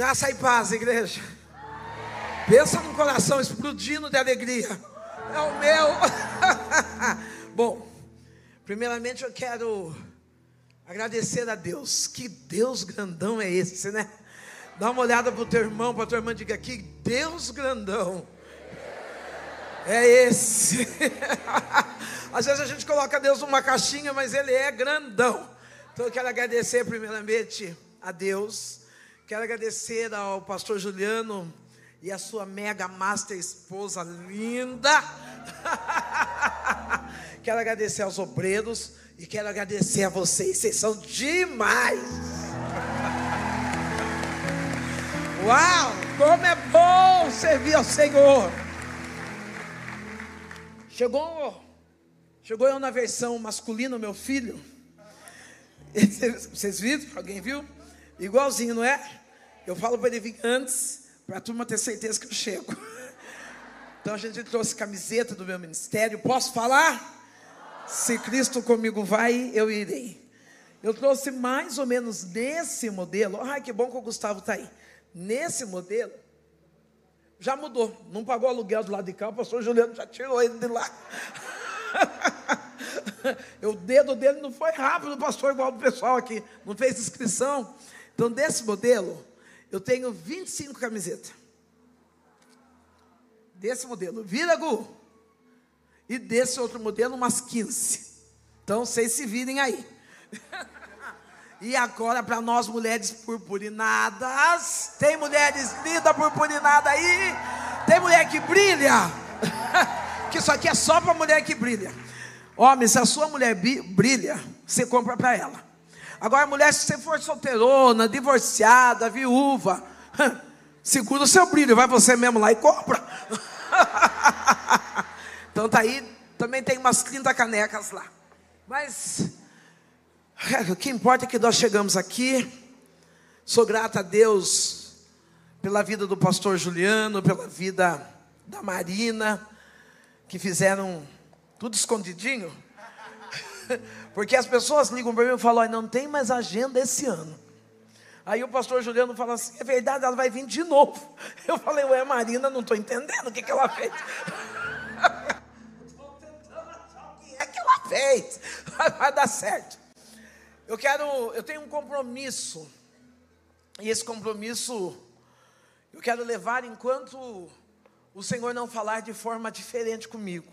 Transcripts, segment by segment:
Graça e paz, igreja. Pensa num coração explodindo de alegria. É o meu. Bom, primeiramente eu quero agradecer a Deus. Que Deus grandão é esse, né? Dá uma olhada para o teu irmão, para a tua irmã, diga que Deus grandão é esse. Às vezes a gente coloca Deus numa caixinha, mas Ele é grandão. Então eu quero agradecer primeiramente a Deus Quero agradecer ao pastor Juliano e a sua mega master esposa linda. quero agradecer aos obreiros e quero agradecer a vocês, vocês são demais. Uau, como é bom servir ao Senhor. Chegou, chegou eu na versão masculina, meu filho. Vocês viram? Alguém viu? Igualzinho, não é? Eu falo para ele vir antes, para a turma ter certeza que eu chego. Então a gente trouxe camiseta do meu ministério. Posso falar? Se Cristo comigo vai, eu irei. Eu trouxe mais ou menos nesse modelo. Ai, que bom que o Gustavo está aí. Nesse modelo, já mudou. Não pagou aluguel do lado de cá, o pastor Juliano já tirou ele de lá. o dedo dele não foi rápido, pastor, igual do pessoal aqui. Não fez inscrição. Então, desse modelo, eu tenho 25 camisetas. Desse modelo. Vira, Gu. E desse outro modelo, umas 15. Então, vocês se virem aí. e agora, para nós mulheres purpurinadas. Tem mulheres lindas purpurinadas aí? Tem mulher que brilha? que isso aqui é só para mulher que brilha. Homem, se a sua mulher brilha, você compra para ela. Agora, mulher, se você for solteirona, divorciada, viúva, segura o seu brilho, vai você mesmo lá e compra. então tá aí, também tem umas 30 canecas lá. Mas o que importa é que nós chegamos aqui. Sou grata a Deus pela vida do pastor Juliano, pela vida da Marina, que fizeram tudo escondidinho. Porque as pessoas ligam para mim e falam: não tem mais agenda esse ano. Aí o pastor Juliano fala assim: é verdade, ela vai vir de novo. Eu falei: ué, Marina, não estou entendendo o que, que ela fez. Estou tentando achar o que é que ela fez. Vai dar certo. Eu quero, eu tenho um compromisso. E esse compromisso eu quero levar enquanto o Senhor não falar de forma diferente comigo.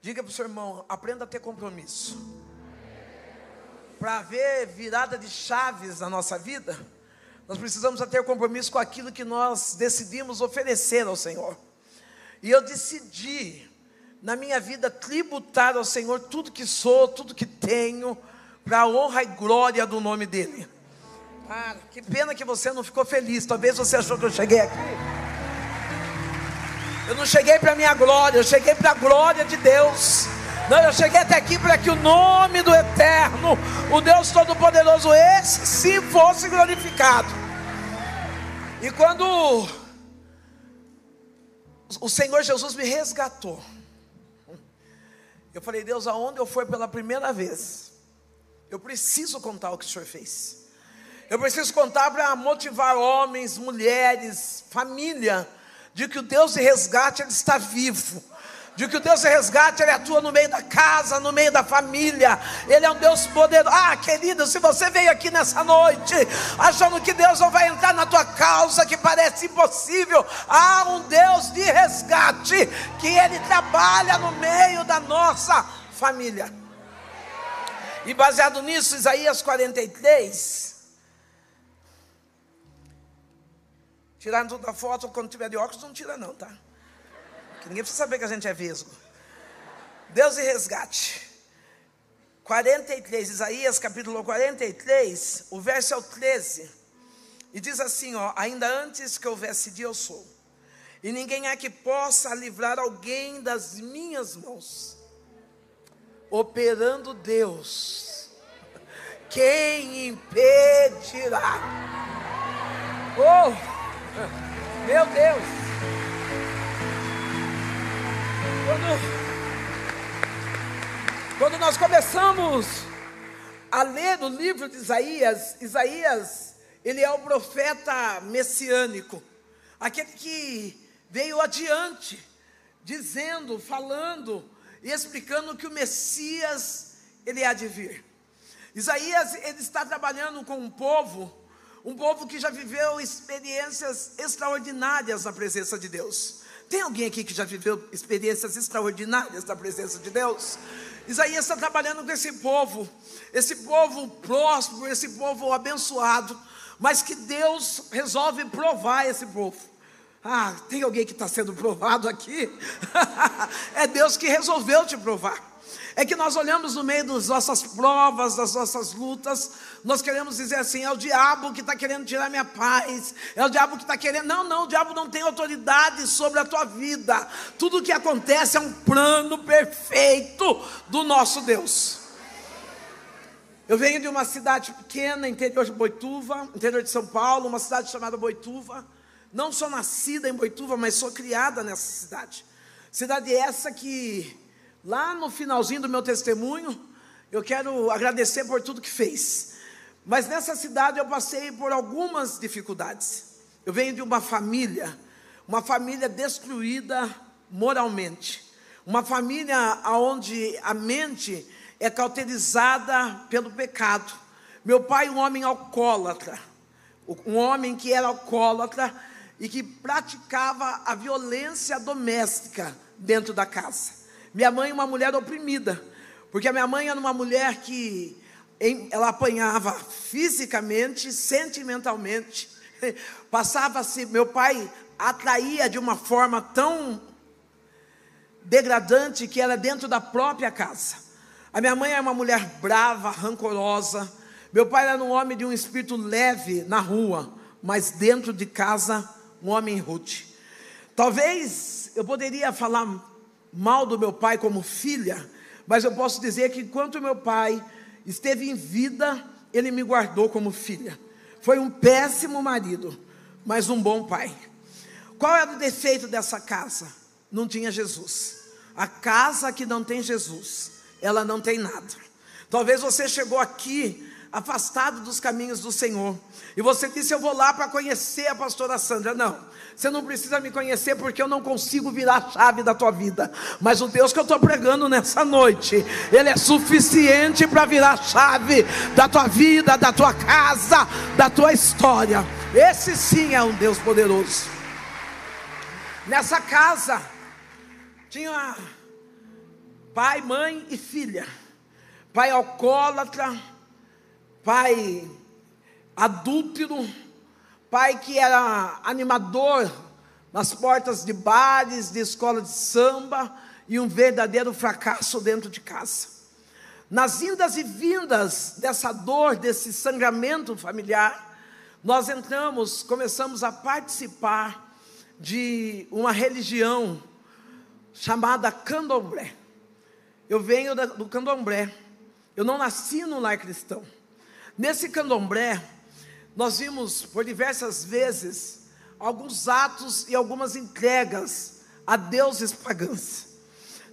Diga para o seu irmão: aprenda a ter compromisso para haver virada de chaves na nossa vida, nós precisamos ter compromisso com aquilo que nós decidimos oferecer ao Senhor. E eu decidi, na minha vida, tributar ao Senhor tudo que sou, tudo que tenho, para a honra e glória do nome dEle. Ah, que pena que você não ficou feliz. Talvez você achou que eu cheguei aqui. Eu não cheguei para a minha glória, eu cheguei para a glória de Deus. Não, eu cheguei até aqui para que o nome do Eterno, o Deus Todo-Poderoso, esse sim fosse glorificado. E quando o Senhor Jesus me resgatou, eu falei, Deus, aonde eu for pela primeira vez, eu preciso contar o que o Senhor fez. Eu preciso contar para motivar homens, mulheres, família, de que o Deus de resgate ele está vivo de que o Deus de resgate, Ele atua no meio da casa, no meio da família, Ele é um Deus poderoso. Ah, querido, se você veio aqui nessa noite, achando que Deus não vai entrar na tua causa, que parece impossível, há um Deus de resgate, que Ele trabalha no meio da nossa família. E baseado nisso, Isaías 43. Tiraram tudo da foto, quando tiver de óculos, não tira não, tá? Que ninguém precisa saber que a gente é vesgo. Deus e resgate. 43, Isaías capítulo 43, o verso é o 13. E diz assim, ó, ainda antes que houvesse dia eu sou. E ninguém é que possa livrar alguém das minhas mãos. Operando Deus. Quem impedirá? Oh! Meu Deus! Quando, quando nós começamos a ler o livro de Isaías, Isaías, ele é o profeta messiânico, aquele que veio adiante, dizendo, falando e explicando que o Messias ele há de vir. Isaías ele está trabalhando com um povo, um povo que já viveu experiências extraordinárias na presença de Deus. Tem alguém aqui que já viveu experiências extraordinárias na presença de Deus? Isaías está trabalhando com esse povo, esse povo próspero, esse povo abençoado, mas que Deus resolve provar esse povo. Ah, tem alguém que está sendo provado aqui? é Deus que resolveu te provar. É que nós olhamos no meio das nossas provas, das nossas lutas, nós queremos dizer assim: é o diabo que está querendo tirar minha paz, é o diabo que está querendo. Não, não, o diabo não tem autoridade sobre a tua vida. Tudo o que acontece é um plano perfeito do nosso Deus. Eu venho de uma cidade pequena, interior de Boituva, interior de São Paulo, uma cidade chamada Boituva. Não sou nascida em Boituva, mas sou criada nessa cidade. Cidade essa que Lá no finalzinho do meu testemunho, eu quero agradecer por tudo que fez. Mas nessa cidade eu passei por algumas dificuldades. Eu venho de uma família, uma família destruída moralmente. Uma família onde a mente é cauterizada pelo pecado. Meu pai, um homem alcoólatra, um homem que era alcoólatra e que praticava a violência doméstica dentro da casa. Minha mãe, uma mulher oprimida, porque a minha mãe era uma mulher que ela apanhava fisicamente, sentimentalmente, passava-se, meu pai atraía de uma forma tão degradante que era dentro da própria casa. A minha mãe era uma mulher brava, rancorosa. Meu pai era um homem de um espírito leve na rua, mas dentro de casa, um homem rude. Talvez eu poderia falar mal do meu pai como filha, mas eu posso dizer que enquanto meu pai esteve em vida, ele me guardou como filha. Foi um péssimo marido, mas um bom pai. Qual era o defeito dessa casa? Não tinha Jesus. A casa que não tem Jesus, ela não tem nada. Talvez você chegou aqui afastado dos caminhos do Senhor. E você disse: Eu vou lá para conhecer a pastora Sandra. Não, você não precisa me conhecer porque eu não consigo virar a chave da tua vida. Mas o Deus que eu estou pregando nessa noite, Ele é suficiente para virar a chave da tua vida, da tua casa, da tua história. Esse sim é um Deus poderoso. Nessa casa tinha pai, mãe e filha. Pai alcoólatra pai adúltero, pai que era animador nas portas de bares, de escola de samba e um verdadeiro fracasso dentro de casa. Nas indas e vindas dessa dor, desse sangramento familiar, nós entramos, começamos a participar de uma religião chamada candomblé. Eu venho do candomblé. Eu não nasci no lar cristão. Nesse candomblé, nós vimos por diversas vezes alguns atos e algumas entregas a deuses pagãs.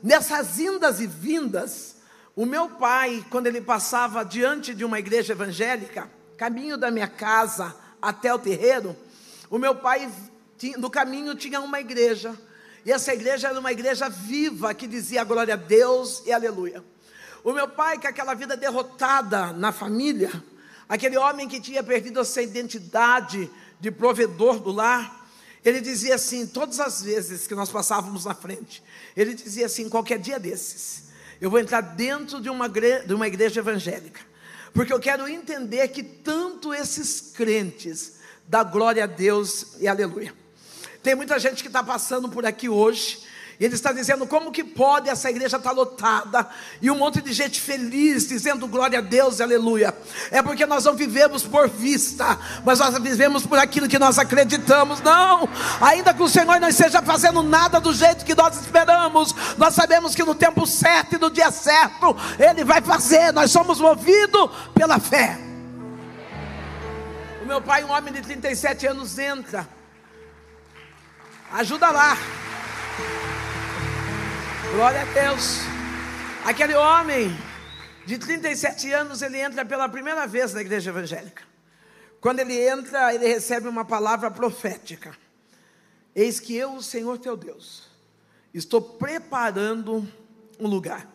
Nessas indas e vindas, o meu pai, quando ele passava diante de uma igreja evangélica, caminho da minha casa até o terreiro, o meu pai, no caminho tinha uma igreja, e essa igreja era uma igreja viva que dizia glória a Deus e aleluia. O meu pai, com aquela vida derrotada na família, aquele homem que tinha perdido a sua identidade de provedor do lar, ele dizia assim, todas as vezes que nós passávamos na frente, ele dizia assim: qualquer dia desses, eu vou entrar dentro de uma, de uma igreja evangélica, porque eu quero entender que tanto esses crentes dá glória a Deus e aleluia. Tem muita gente que está passando por aqui hoje, e ele está dizendo como que pode essa igreja estar tá lotada e um monte de gente feliz dizendo glória a Deus, aleluia. É porque nós não vivemos por vista, mas nós vivemos por aquilo que nós acreditamos. Não, ainda que o Senhor não esteja fazendo nada do jeito que nós esperamos, nós sabemos que no tempo certo e no dia certo ele vai fazer. Nós somos movidos pela fé. O meu pai, um homem de 37 anos, entra. Ajuda lá. Glória a Deus. Aquele homem de 37 anos, ele entra pela primeira vez na igreja evangélica. quando ele entra, ele recebe uma palavra profética. Eis que eu, o Senhor teu Deus, estou preparando um lugar.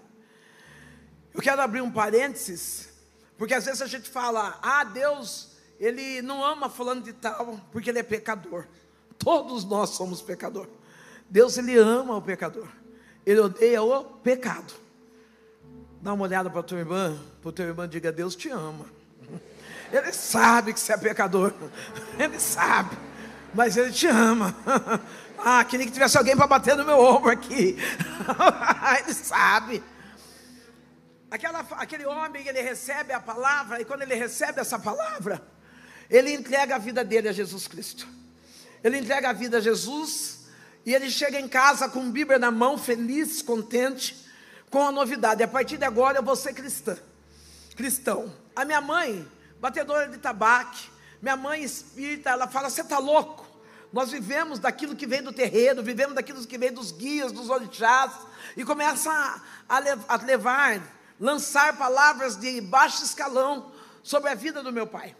Eu quero abrir um parênteses, porque às vezes a gente fala, ah, Deus, ele não ama fulano de tal, porque ele é pecador. Todos nós somos pecador. Deus, ele ama o pecador. Ele odeia o pecado. Dá uma olhada para tua irmã, para o teu irmão, diga: Deus te ama. Ele sabe que você é pecador. Ele sabe. Mas ele te ama. Ah, queria que tivesse alguém para bater no meu ombro aqui. ele sabe. Aquela, aquele homem, ele recebe a palavra, e quando ele recebe essa palavra, ele entrega a vida dele a Jesus Cristo. Ele entrega a vida a Jesus, e ele chega em casa com Bíblia na mão, feliz, contente, com a novidade. A partir de agora eu vou ser cristã. Cristão. A minha mãe, batedora de tabaco, minha mãe espírita, ela fala: Você está louco? Nós vivemos daquilo que vem do terreiro, vivemos daquilo que vem dos guias, dos orixás, e começa a, a levar, lançar palavras de baixo escalão sobre a vida do meu pai.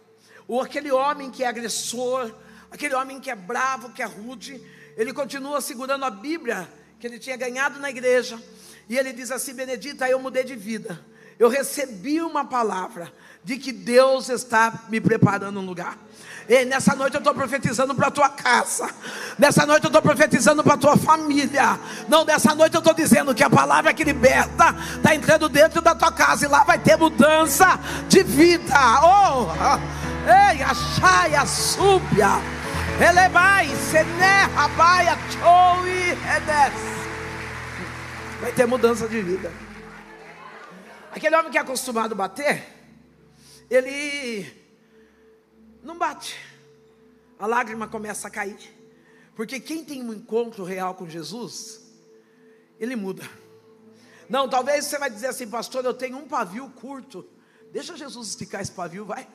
Ou aquele homem que é agressor, aquele homem que é bravo, que é rude, ele continua segurando a Bíblia que ele tinha ganhado na igreja, e ele diz assim: Benedita, eu mudei de vida, eu recebi uma palavra de que Deus está me preparando um lugar. E nessa noite eu estou profetizando para a tua casa. Nessa noite eu estou profetizando para a tua família. Não, nessa noite eu estou dizendo que a palavra que liberta está entrando dentro da tua casa. E lá vai ter mudança de vida. Oh, ei, achai a súbia. Elevai, sené, rabaia, choui, edes. Vai ter mudança de vida. Aquele homem que é acostumado a bater, ele não bate. A lágrima começa a cair. Porque quem tem um encontro real com Jesus, ele muda. Não, talvez você vai dizer assim, pastor, eu tenho um pavio curto. Deixa Jesus esticar esse pavio, vai.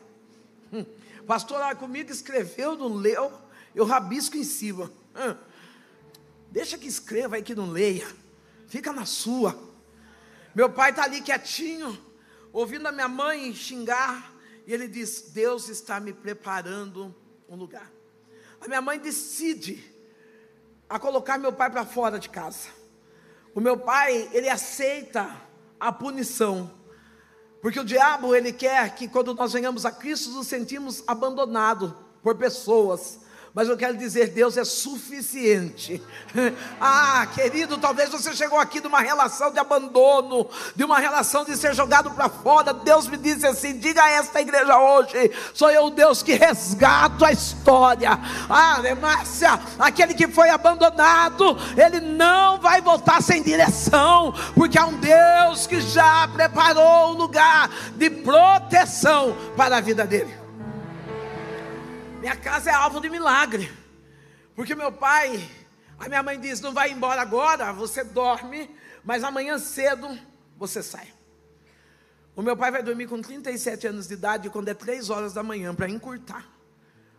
Pastor, lá comigo escreveu, não leu, eu rabisco em cima. Deixa que escreva aí que não leia. Fica na sua. Meu pai está ali quietinho, ouvindo a minha mãe xingar. E ele diz: Deus está me preparando um lugar. A minha mãe decide a colocar meu pai para fora de casa. O meu pai, ele aceita a punição. Porque o diabo, ele quer que quando nós venhamos a Cristo, nos sentimos abandonados por pessoas mas eu quero dizer, Deus é suficiente. Ah, querido, talvez você chegou aqui de uma relação de abandono, de uma relação de ser jogado para fora. Deus me disse assim: diga a esta igreja hoje: sou eu Deus que resgato a história. Ah, Márcia, aquele que foi abandonado, ele não vai voltar sem direção, porque há um Deus que já preparou um lugar de proteção para a vida dele. Minha casa é alvo de milagre. Porque meu pai, a minha mãe diz: não vai embora agora, você dorme, mas amanhã cedo você sai. O meu pai vai dormir com 37 anos de idade, quando é 3 horas da manhã, para encurtar.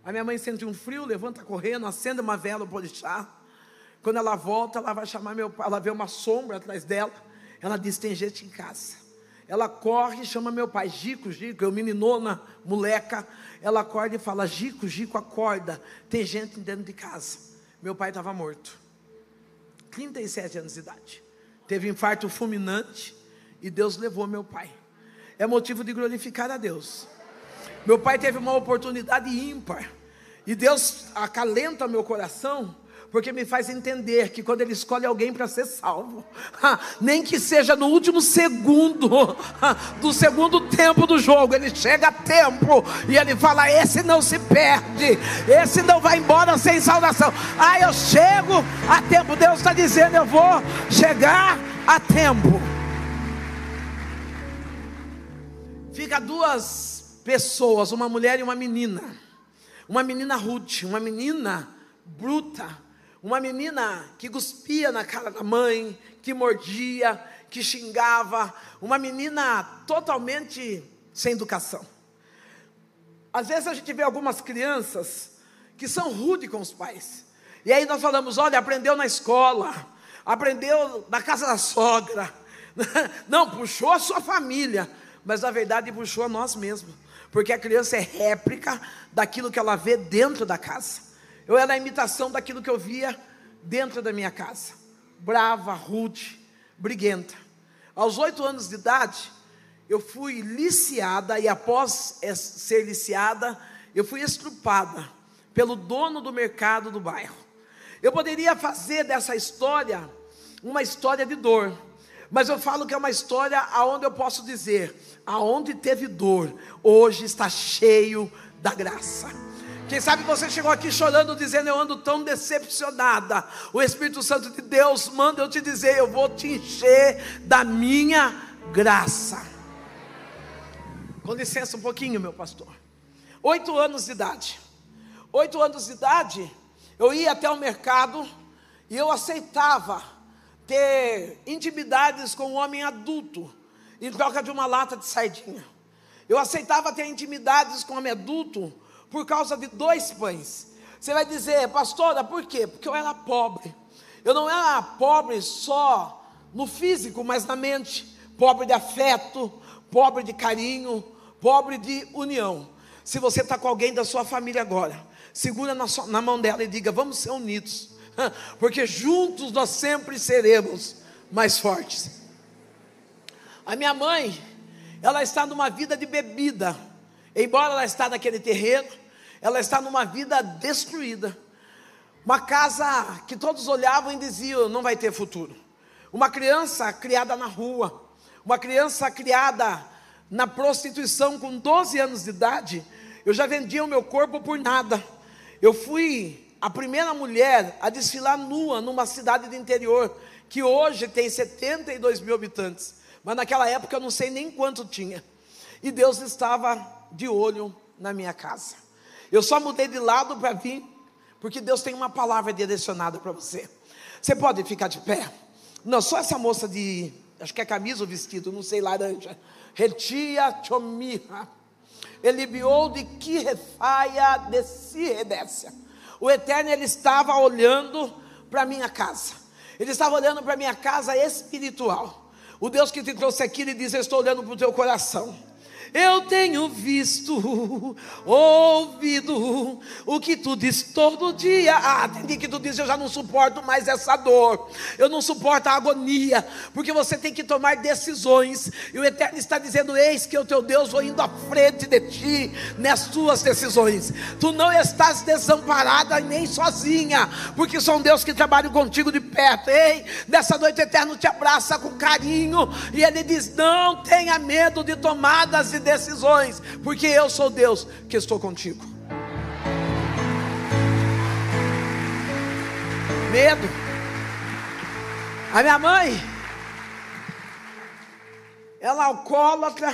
A minha mãe sente um frio, levanta correndo, acende uma vela para chá. Quando ela volta, ela vai chamar meu pai, ela vê uma sombra atrás dela. Ela diz: tem gente em casa. Ela corre e chama meu pai, Gico, Gico, eu meninona, moleca. Ela acorda e fala: Gico, Gico, acorda. Tem gente dentro de casa. Meu pai estava morto. 37 anos de idade. Teve infarto fulminante e Deus levou meu pai. É motivo de glorificar a Deus. Meu pai teve uma oportunidade ímpar. E Deus acalenta meu coração porque me faz entender que quando Ele escolhe alguém para ser salvo, nem que seja no último segundo do segundo tempo do jogo, Ele chega a tempo e Ele fala: Esse não se perde, esse não vai embora sem salvação. Ah, eu chego a tempo, Deus está dizendo: Eu vou chegar a tempo. Fica duas pessoas, uma mulher e uma menina. Uma menina rude, uma menina bruta, uma menina que cuspia na cara da mãe, que mordia, que xingava, uma menina totalmente sem educação. Às vezes a gente vê algumas crianças que são rudes com os pais. E aí nós falamos: olha, aprendeu na escola, aprendeu na casa da sogra. Não, puxou a sua família, mas na verdade puxou a nós mesmos. porque a criança é réplica daquilo que ela vê dentro da casa. Eu era a imitação daquilo que eu via dentro da minha casa. Brava, rude, briguenta. Aos oito anos de idade, eu fui liciada e após ser liciada, eu fui estrupada pelo dono do mercado do bairro. Eu poderia fazer dessa história uma história de dor, mas eu falo que é uma história aonde eu posso dizer, aonde teve dor, hoje está cheio da graça. Quem sabe você chegou aqui chorando, dizendo: Eu ando tão decepcionada. O Espírito Santo de Deus manda eu te dizer: Eu vou te encher da minha graça. Com licença um pouquinho, meu pastor. Oito anos de idade. Oito anos de idade, eu ia até o mercado e eu aceitava ter intimidades com um homem adulto em troca de uma lata de sardinha. Eu aceitava ter intimidades com um homem adulto por causa de dois pães. Você vai dizer, pastora, por quê? Porque eu era pobre. Eu não era pobre só no físico, mas na mente. Pobre de afeto, pobre de carinho, pobre de união. Se você está com alguém da sua família agora, segura na, sua, na mão dela e diga: vamos ser unidos, porque juntos nós sempre seremos mais fortes. A minha mãe, ela está numa vida de bebida, embora ela está naquele terreno, ela está numa vida destruída. Uma casa que todos olhavam e diziam: não vai ter futuro. Uma criança criada na rua, uma criança criada na prostituição com 12 anos de idade. Eu já vendia o meu corpo por nada. Eu fui a primeira mulher a desfilar nua numa cidade do interior, que hoje tem 72 mil habitantes. Mas naquela época eu não sei nem quanto tinha. E Deus estava de olho na minha casa. Eu só mudei de lado para vir, porque Deus tem uma palavra direcionada para você. Você pode ficar de pé? Não, só essa moça de, acho que é camisa ou vestido, não sei, laranja. Retia chomirra. Elibiou de que refaia de si. O Eterno, ele estava olhando para a minha casa. Ele estava olhando para a minha casa espiritual. O Deus que te trouxe aqui, ele diz: Eu estou olhando para o teu coração. Eu tenho visto, ouvido o que tu diz todo dia. Ah, tem dia que tu diz: Eu já não suporto mais essa dor, eu não suporto a agonia, porque você tem que tomar decisões. E o Eterno está dizendo: Eis que o teu Deus vou indo à frente de ti nas tuas decisões. Tu não estás desamparada nem sozinha, porque um Deus que trabalha contigo de perto. Ei, nessa noite o Eterno te abraça com carinho e ele diz: Não tenha medo de tomadas e decisões, porque eu sou Deus que estou contigo. Medo. A minha mãe, ela é alcoólatra.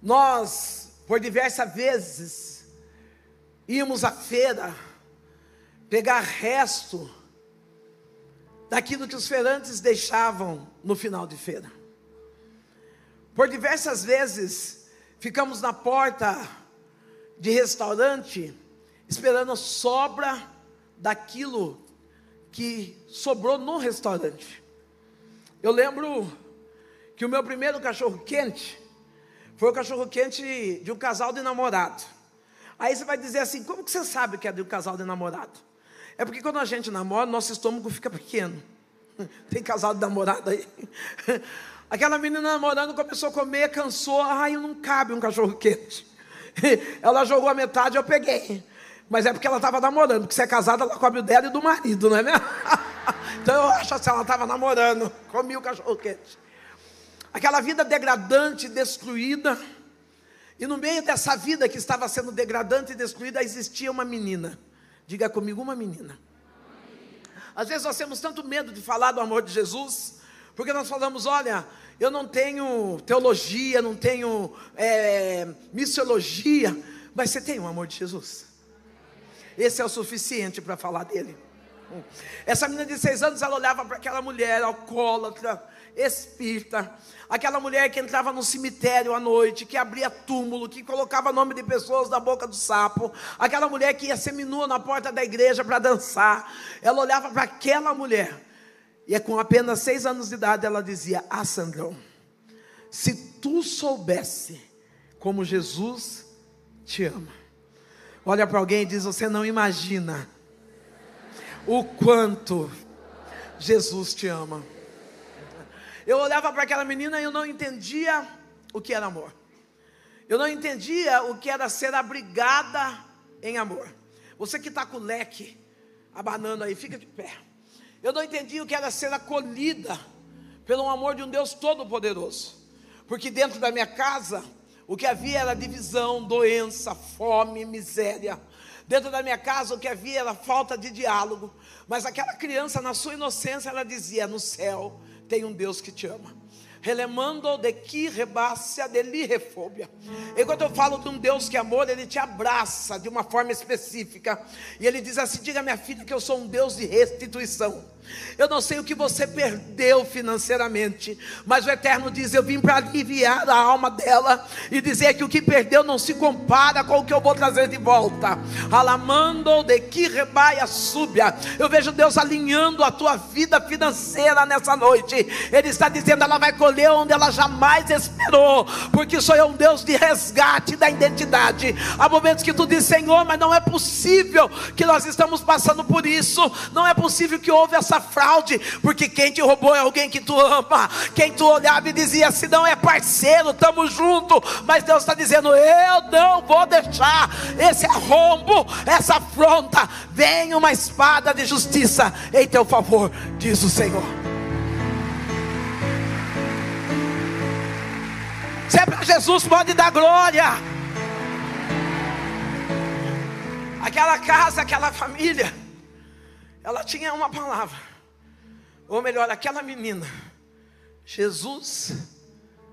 Nós, por diversas vezes, íamos à feira pegar resto daquilo que os feirantes deixavam no final de feira. Por diversas vezes ficamos na porta de restaurante esperando a sobra daquilo que sobrou no restaurante. Eu lembro que o meu primeiro cachorro quente foi o cachorro quente de um casal de namorado. Aí você vai dizer assim: como que você sabe que é de um casal de namorado? É porque quando a gente namora, nosso estômago fica pequeno. Tem casal de namorado aí. Aquela menina namorando começou a comer, cansou. Ai, não cabe um cachorro quente. Ela jogou a metade, eu peguei. Mas é porque ela estava namorando, porque se é casada, ela come o dela e do marido, não é mesmo? Então eu acho assim, ela estava namorando, comi o cachorro quente. Aquela vida degradante, destruída. E no meio dessa vida que estava sendo degradante e destruída, existia uma menina. Diga comigo, uma menina. Às vezes nós temos tanto medo de falar do amor de Jesus, porque nós falamos, olha, eu não tenho teologia, não tenho é, missiologia, mas você tem o amor de Jesus. Esse é o suficiente para falar dele. Essa menina de seis anos, ela olhava para aquela mulher alcoólatra, espírita, aquela mulher que entrava no cemitério à noite, que abria túmulo, que colocava nome de pessoas na boca do sapo, aquela mulher que ia seminua na porta da igreja para dançar. Ela olhava para aquela mulher e é com apenas seis anos de idade ela dizia: Ah, Sandrão, se tu soubesse como Jesus te ama. Olha para alguém e diz: Você não imagina o quanto Jesus te ama. Eu olhava para aquela menina e eu não entendia o que era amor. Eu não entendia o que era ser abrigada em amor. Você que está com o leque abanando aí, fica de pé. Eu não entendia o que era ser acolhida pelo amor de um Deus todo-poderoso. Porque dentro da minha casa, o que havia era divisão, doença, fome, miséria. Dentro da minha casa, o que havia era falta de diálogo. Mas aquela criança, na sua inocência, ela dizia: No céu tem um Deus que te ama relemando de que rebácia de lirefobia. Enquanto eu falo de um Deus que é amor, ele te abraça de uma forma específica. E ele diz assim: diga minha filha que eu sou um Deus de restituição. Eu não sei o que você perdeu financeiramente, mas o Eterno diz: Eu vim para aliviar a alma dela e dizer que o que perdeu não se compara com o que eu vou trazer de volta. Alamando de que rebaia súbia. Eu vejo Deus alinhando a tua vida financeira nessa noite. Ele está dizendo: ela vai colher onde ela jamais esperou, porque sou eu um Deus de resgate da identidade. Há momentos que tu diz, Senhor, mas não é possível que nós estamos passando por isso, não é possível que houve essa fraude, porque quem te roubou é alguém que tu ama, quem tu olhava e dizia, se não é parceiro, estamos juntos, mas Deus está dizendo, eu não vou deixar esse arrombo, essa afronta, vem uma espada de justiça em teu favor, diz o Senhor. Se é Jesus, pode dar glória. Aquela casa, aquela família, ela tinha uma palavra, ou melhor, aquela menina, Jesus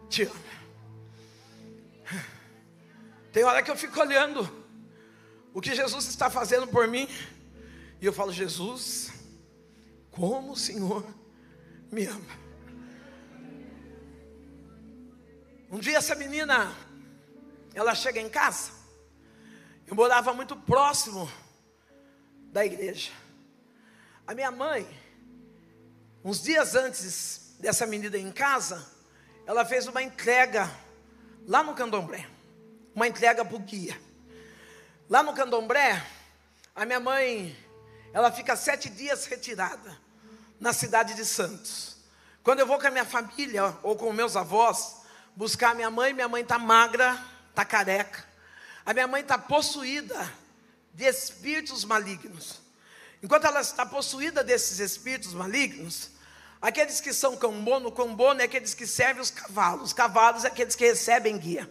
te ama. Tem hora que eu fico olhando o que Jesus está fazendo por mim, e eu falo, Jesus, como o Senhor me ama. Um dia essa menina, ela chega em casa. Eu morava muito próximo da igreja. A minha mãe, uns dias antes dessa menina em casa, ela fez uma entrega lá no Candomblé, uma entrega para o guia. Lá no Candomblé, a minha mãe, ela fica sete dias retirada na cidade de Santos. Quando eu vou com a minha família ou com meus avós, buscar a minha mãe, minha mãe está magra, está careca. A minha mãe está possuída de espíritos malignos. Enquanto ela está possuída desses espíritos malignos, aqueles que são cambono, cambono é aqueles que servem os cavalos, os cavalos é aqueles que recebem guia.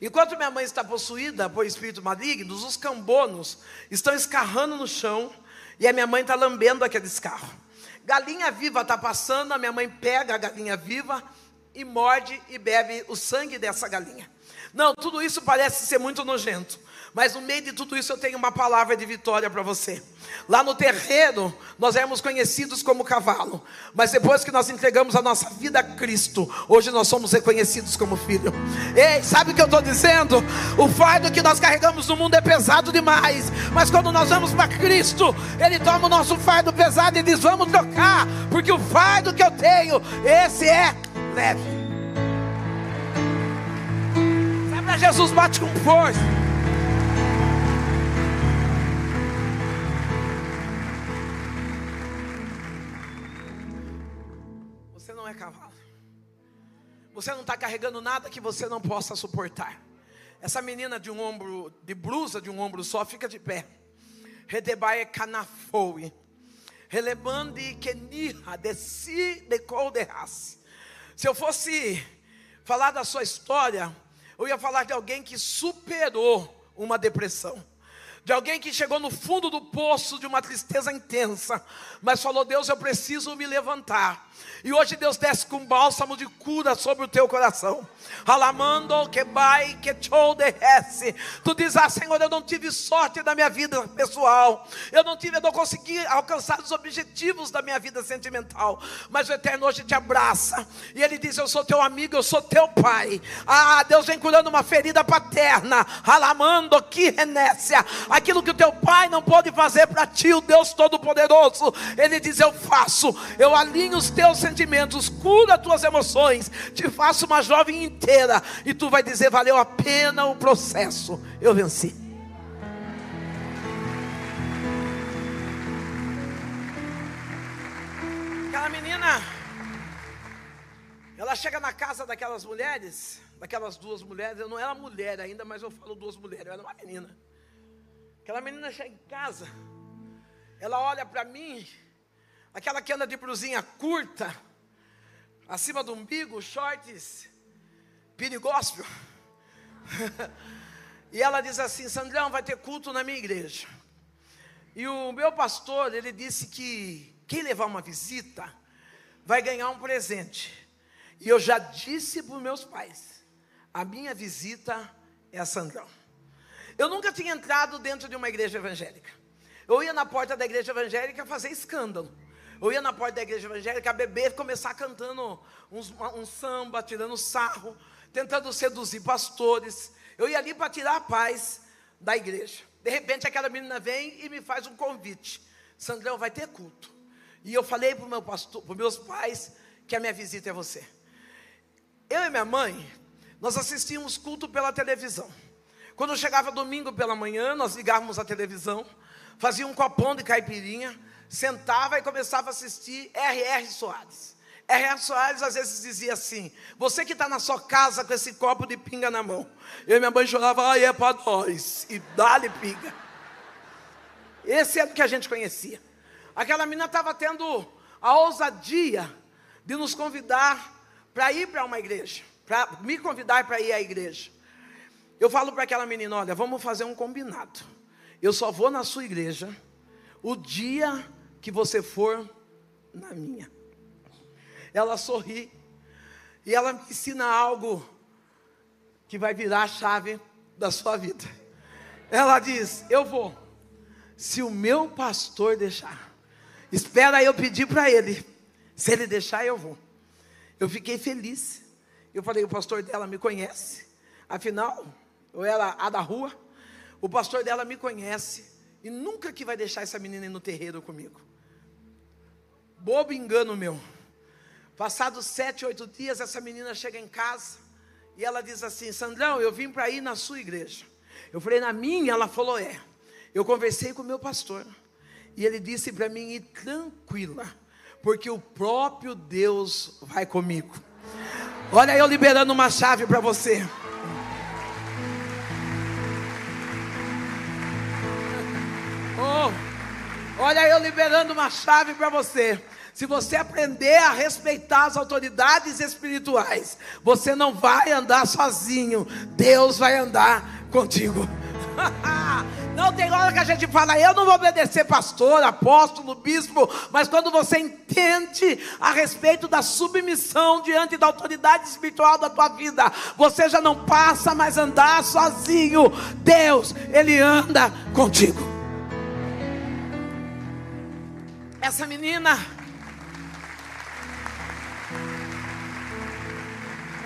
Enquanto minha mãe está possuída por espíritos malignos, os cambonos estão escarrando no chão e a minha mãe está lambendo aquele escarro. Galinha viva está passando, a minha mãe pega a galinha viva, e morde e bebe o sangue dessa galinha. Não, tudo isso parece ser muito nojento. Mas no meio de tudo isso eu tenho uma palavra de vitória para você. Lá no terreno, nós éramos conhecidos como cavalo, mas depois que nós entregamos a nossa vida a Cristo, hoje nós somos reconhecidos como filho. Ei, sabe o que eu estou dizendo? O fardo que nós carregamos no mundo é pesado demais, mas quando nós vamos para Cristo, Ele toma o nosso fardo pesado e diz: Vamos trocar, porque o fardo que eu tenho, esse é leve. Sai para Jesus, bate com força. Você não é cavalo. Você não está carregando nada que você não possa suportar. Essa menina de um ombro, de blusa de um ombro só, fica de pé. Redebae canafoe. Relebande kenirra de si de colderrace. Se eu fosse falar da sua história, eu ia falar de alguém que superou uma depressão de alguém que chegou no fundo do poço de uma tristeza intensa, mas falou: Deus, eu preciso me levantar. E hoje Deus desce com bálsamo de cura sobre o teu coração. Alamando que vai que derrece. Tu diz: Ah, Senhor, eu não tive sorte na minha vida pessoal. Eu não tive, eu não consegui alcançar os objetivos da minha vida sentimental. Mas o Eterno hoje te abraça. E ele diz: Eu sou teu amigo, eu sou teu pai. Ah, Deus vem curando uma ferida paterna. Alamando que renécia aquilo que o teu pai não pode fazer para ti, o Deus Todo-Poderoso, Ele diz: Eu faço, eu alinho os teus sentimentos, curo as tuas emoções, te faço uma jovem inteira, e tu vai dizer: Valeu a pena o processo, eu venci. Aquela menina, ela chega na casa daquelas mulheres, daquelas duas mulheres, eu não era mulher ainda, mas eu falo duas mulheres, eu era uma menina. Aquela menina chega em casa, ela olha para mim, aquela que anda de brusinha curta, acima do umbigo, shorts, perigóspio. e ela diz assim: Sandrão, vai ter culto na minha igreja. E o meu pastor, ele disse que quem levar uma visita vai ganhar um presente. E eu já disse para os meus pais: a minha visita é a Sandrão. Eu nunca tinha entrado dentro de uma igreja evangélica. Eu ia na porta da igreja evangélica fazer escândalo. Eu ia na porta da igreja evangélica beber, começar cantando uns, um samba, tirando sarro, tentando seduzir pastores. Eu ia ali para tirar a paz da igreja. De repente aquela menina vem e me faz um convite. Sandrão, vai ter culto. E eu falei para meu pastor, para meus pais que a minha visita é você. Eu e minha mãe, nós assistíamos culto pela televisão. Quando chegava domingo pela manhã, nós ligávamos a televisão, fazia um copão de caipirinha, sentava e começava a assistir R.R. Soares. R.R. Soares às vezes dizia assim: Você que está na sua casa com esse copo de pinga na mão. Eu e minha mãe chorava, ai, é para nós. E dá-lhe pinga. Esse é o que a gente conhecia. Aquela menina estava tendo a ousadia de nos convidar para ir para uma igreja, para me convidar para ir à igreja. Eu falo para aquela menina: olha, vamos fazer um combinado. Eu só vou na sua igreja o dia que você for na minha. Ela sorri e ela me ensina algo que vai virar a chave da sua vida. Ela diz: Eu vou, se o meu pastor deixar. Espera eu pedir para ele. Se ele deixar, eu vou. Eu fiquei feliz. Eu falei: O pastor dela me conhece. Afinal, eu era a da rua, o pastor dela me conhece e nunca que vai deixar essa menina ir no terreiro comigo. Bobo engano meu. Passados sete, oito dias, essa menina chega em casa e ela diz assim: Sandrão, eu vim para ir na sua igreja. Eu falei, na minha? Ela falou, é. Eu conversei com o meu pastor e ele disse para mim ir tranquila, porque o próprio Deus vai comigo. Olha eu liberando uma chave para você. Oh, olha eu liberando uma chave para você. Se você aprender a respeitar as autoridades espirituais, você não vai andar sozinho. Deus vai andar contigo. Não tem hora que a gente fala, eu não vou obedecer pastor, apóstolo, bispo, mas quando você entende a respeito da submissão diante da autoridade espiritual da tua vida, você já não passa mais andar sozinho. Deus, Ele anda contigo. Essa menina,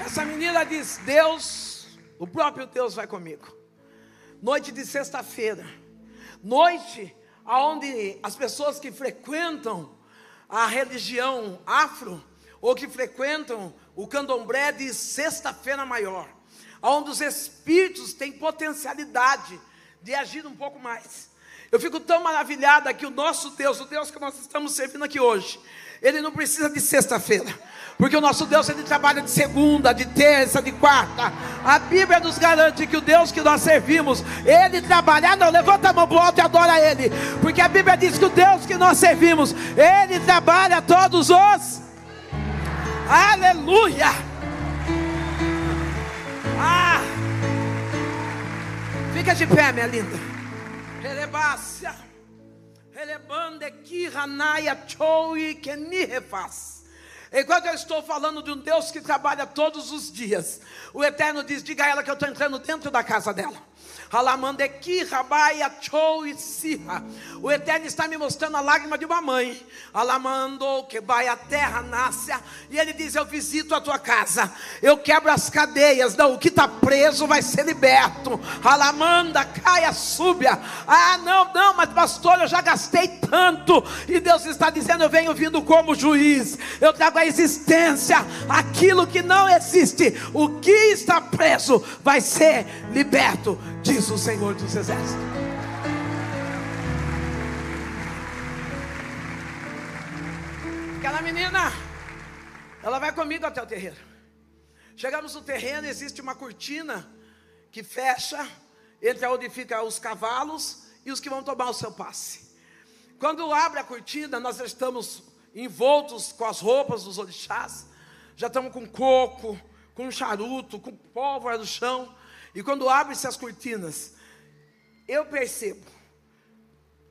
essa menina diz: Deus, o próprio Deus vai comigo. Noite de sexta-feira, noite aonde as pessoas que frequentam a religião afro ou que frequentam o candomblé de sexta-feira maior, aonde os espíritos têm potencialidade de agir um pouco mais. Eu fico tão maravilhada que o nosso Deus, o Deus que nós estamos servindo aqui hoje, ele não precisa de sexta-feira. Porque o nosso Deus ele trabalha de segunda, de terça, de quarta. A Bíblia nos garante que o Deus que nós servimos, ele trabalha. Ah, não, levanta a mão para o alto e adora ele. Porque a Bíblia diz que o Deus que nós servimos, ele trabalha todos os. Aleluia! Ah! Fica de pé, minha linda. Relebácia. Relebande que ranaia choi que ni refaz. Enquanto eu estou falando de um Deus que trabalha todos os dias, o Eterno diz: diga a ela que eu estou entrando dentro da casa dela. O Eterno está me mostrando a lágrima de uma mãe. Alamando, que vai a terra nasce. E ele diz: Eu visito a tua casa. Eu quebro as cadeias. Não, o que está preso vai ser liberto. Alamanda, caia, súbia. Ah, não, não, mas pastor, eu já gastei tanto. E Deus está dizendo: Eu venho vindo como juiz. Eu trago a existência aquilo que não existe. O que está preso vai ser liberto, diz o Senhor dos Exércitos. Aquela menina, ela vai comigo até o terreiro. Chegamos no terreno, existe uma cortina que fecha entre onde ficam os cavalos e os que vão tomar o seu passe. Quando abre a cortina, nós estamos envoltos com as roupas dos orixás, já estamos com coco, com charuto, com pólvora no chão. E quando abre-se as cortinas, eu percebo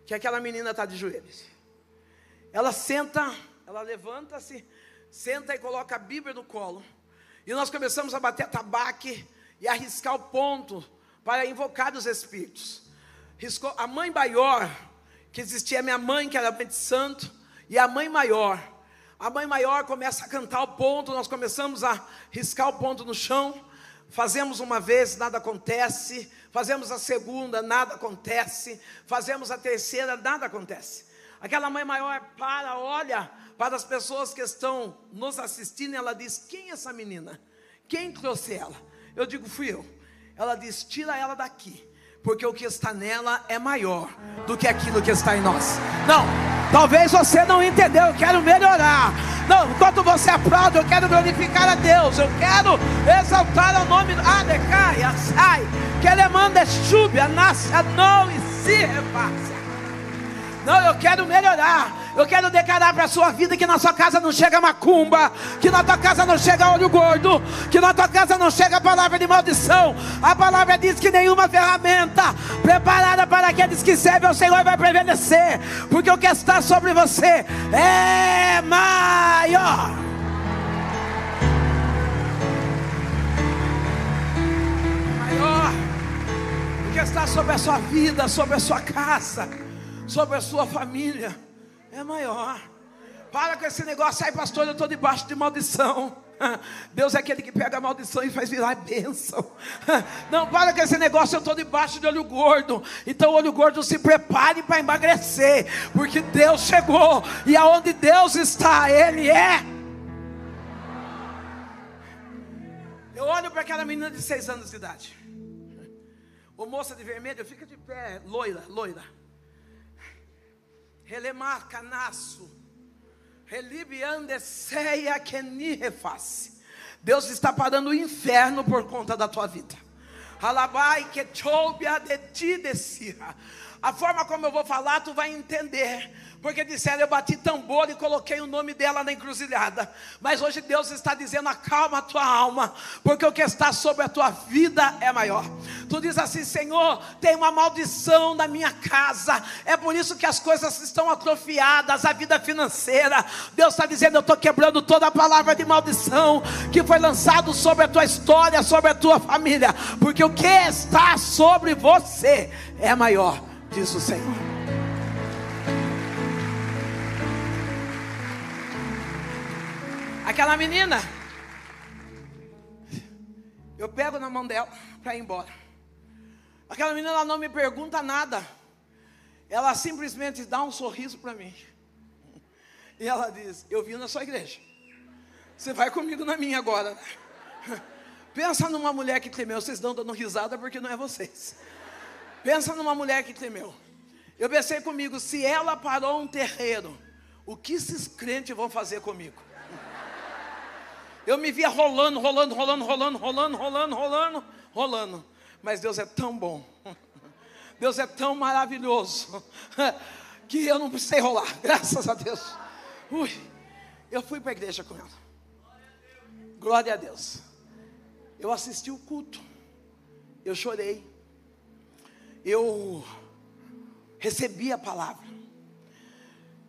que aquela menina está de joelhos. Ela senta, ela levanta-se, senta e coloca a Bíblia no colo. E nós começamos a bater tabaque e arriscar o ponto para invocar os espíritos. Riscou a mãe maior, que existia a minha mãe, que era mãe de santo, e a mãe maior. A mãe maior começa a cantar o ponto, nós começamos a riscar o ponto no chão. Fazemos uma vez, nada acontece. Fazemos a segunda, nada acontece. Fazemos a terceira, nada acontece. Aquela mãe maior para, olha para as pessoas que estão nos assistindo, ela diz: Quem é essa menina? Quem trouxe ela? Eu digo: Fui eu. Ela diz: Tira ela daqui porque o que está nela é maior do que aquilo que está em nós. Não, talvez você não entendeu, eu quero melhorar. Não, enquanto você aplaude, eu quero glorificar a Deus, eu quero exaltar o nome Adecai, Assai, que ele manda chuva, nasce, não e se repassa. Não, eu quero melhorar. Eu quero declarar para a sua vida que na sua casa não chega macumba, que na tua casa não chega olho gordo, que na tua casa não chega a palavra de maldição. A palavra diz que nenhuma ferramenta preparada para aqueles que servem ao Senhor vai prevalecer, porque o que está sobre você é maior. Maior. O que está sobre a sua vida, sobre a sua casa, sobre a sua família é maior. Para com esse negócio aí, pastor. Eu estou debaixo de maldição. Deus é aquele que pega a maldição e faz virar bênção. Não, para com esse negócio, eu estou debaixo de olho gordo. Então, olho gordo se prepare para emagrecer, porque Deus chegou, e aonde Deus está, Ele é. Eu olho para aquela menina de seis anos de idade. Ô moça de vermelho, fica de pé, loira, loira. Relemar canaço. Relibiandeseia que ni reface. Deus está parando o inferno por conta da tua vida. Alabai que choubia de ti descia. A forma como eu vou falar, tu vai entender. Porque disseram, eu bati tambor e coloquei o nome dela na encruzilhada. Mas hoje Deus está dizendo, acalma a tua alma, porque o que está sobre a tua vida é maior. Tu diz assim, Senhor, tem uma maldição na minha casa. É por isso que as coisas estão atrofiadas, a vida financeira. Deus está dizendo, eu estou quebrando toda a palavra de maldição que foi lançado sobre a tua história, sobre a tua família. Porque o que está sobre você é maior, diz o Senhor. Aquela menina, eu pego na mão dela para ir embora. Aquela menina ela não me pergunta nada. Ela simplesmente dá um sorriso para mim. E ela diz: Eu vim na sua igreja. Você vai comigo na minha agora. Pensa numa mulher que tremeu. Vocês estão dando risada porque não é vocês. Pensa numa mulher que tremeu. Eu pensei comigo: se ela parou um terreiro, o que esses crentes vão fazer comigo? Eu me via rolando, rolando, rolando, rolando, rolando, rolando, rolando, rolando. Mas Deus é tão bom. Deus é tão maravilhoso. Que eu não precisei rolar. Graças a Deus. Ui, eu fui para a igreja com ela. Glória a Deus. Eu assisti o culto. Eu chorei. Eu recebi a palavra.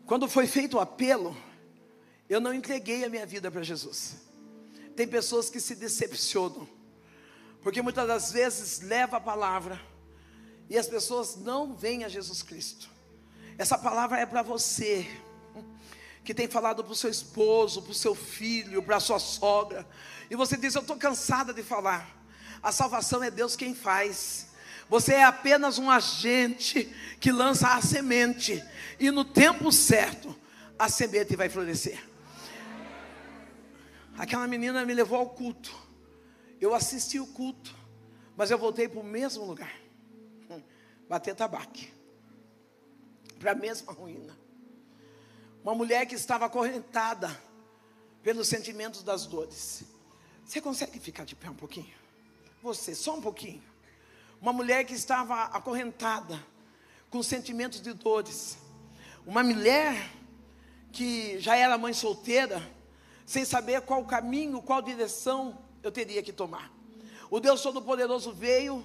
Quando foi feito o apelo, eu não entreguei a minha vida para Jesus. Tem pessoas que se decepcionam, porque muitas das vezes leva a palavra, e as pessoas não veem a Jesus Cristo. Essa palavra é para você que tem falado para o seu esposo, para o seu filho, para a sua sogra, e você diz: Eu estou cansada de falar. A salvação é Deus quem faz. Você é apenas um agente que lança a semente, e no tempo certo, a semente vai florescer. Aquela menina me levou ao culto. Eu assisti o culto, mas eu voltei para o mesmo lugar bater tabaque para a mesma ruína. Uma mulher que estava acorrentada pelos sentimentos das dores. Você consegue ficar de pé um pouquinho? Você, só um pouquinho. Uma mulher que estava acorrentada com sentimentos de dores. Uma mulher que já era mãe solteira, sem saber qual caminho, qual direção eu teria que tomar. O Deus Todo-Poderoso veio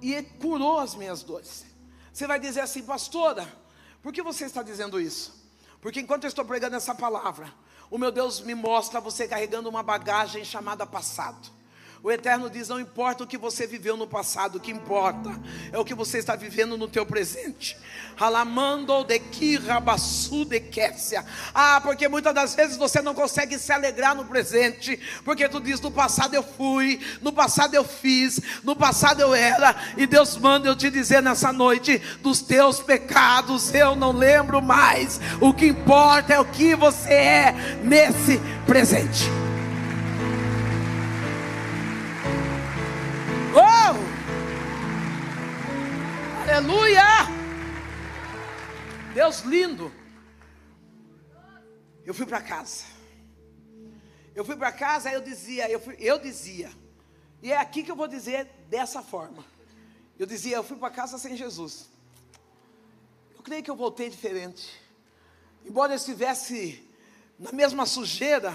e curou as minhas dores. Você vai dizer assim, pastora, por que você está dizendo isso? Porque enquanto eu estou pregando essa palavra, o meu Deus me mostra você carregando uma bagagem chamada passado. O Eterno diz: não importa o que você viveu no passado, o que importa é o que você está vivendo no teu presente. De kirabasu de. Ah, porque muitas das vezes você não consegue se alegrar no presente, porque tu diz: no passado eu fui, no passado eu fiz, no passado eu era, e Deus manda eu te dizer nessa noite: dos teus pecados eu não lembro mais. O que importa é o que você é nesse presente. Aleluia! Deus lindo. Eu fui para casa. Eu fui para casa, eu dizia, eu, fui, eu dizia, e é aqui que eu vou dizer dessa forma. Eu dizia, eu fui para casa sem Jesus. Eu creio que eu voltei diferente. Embora eu estivesse na mesma sujeira,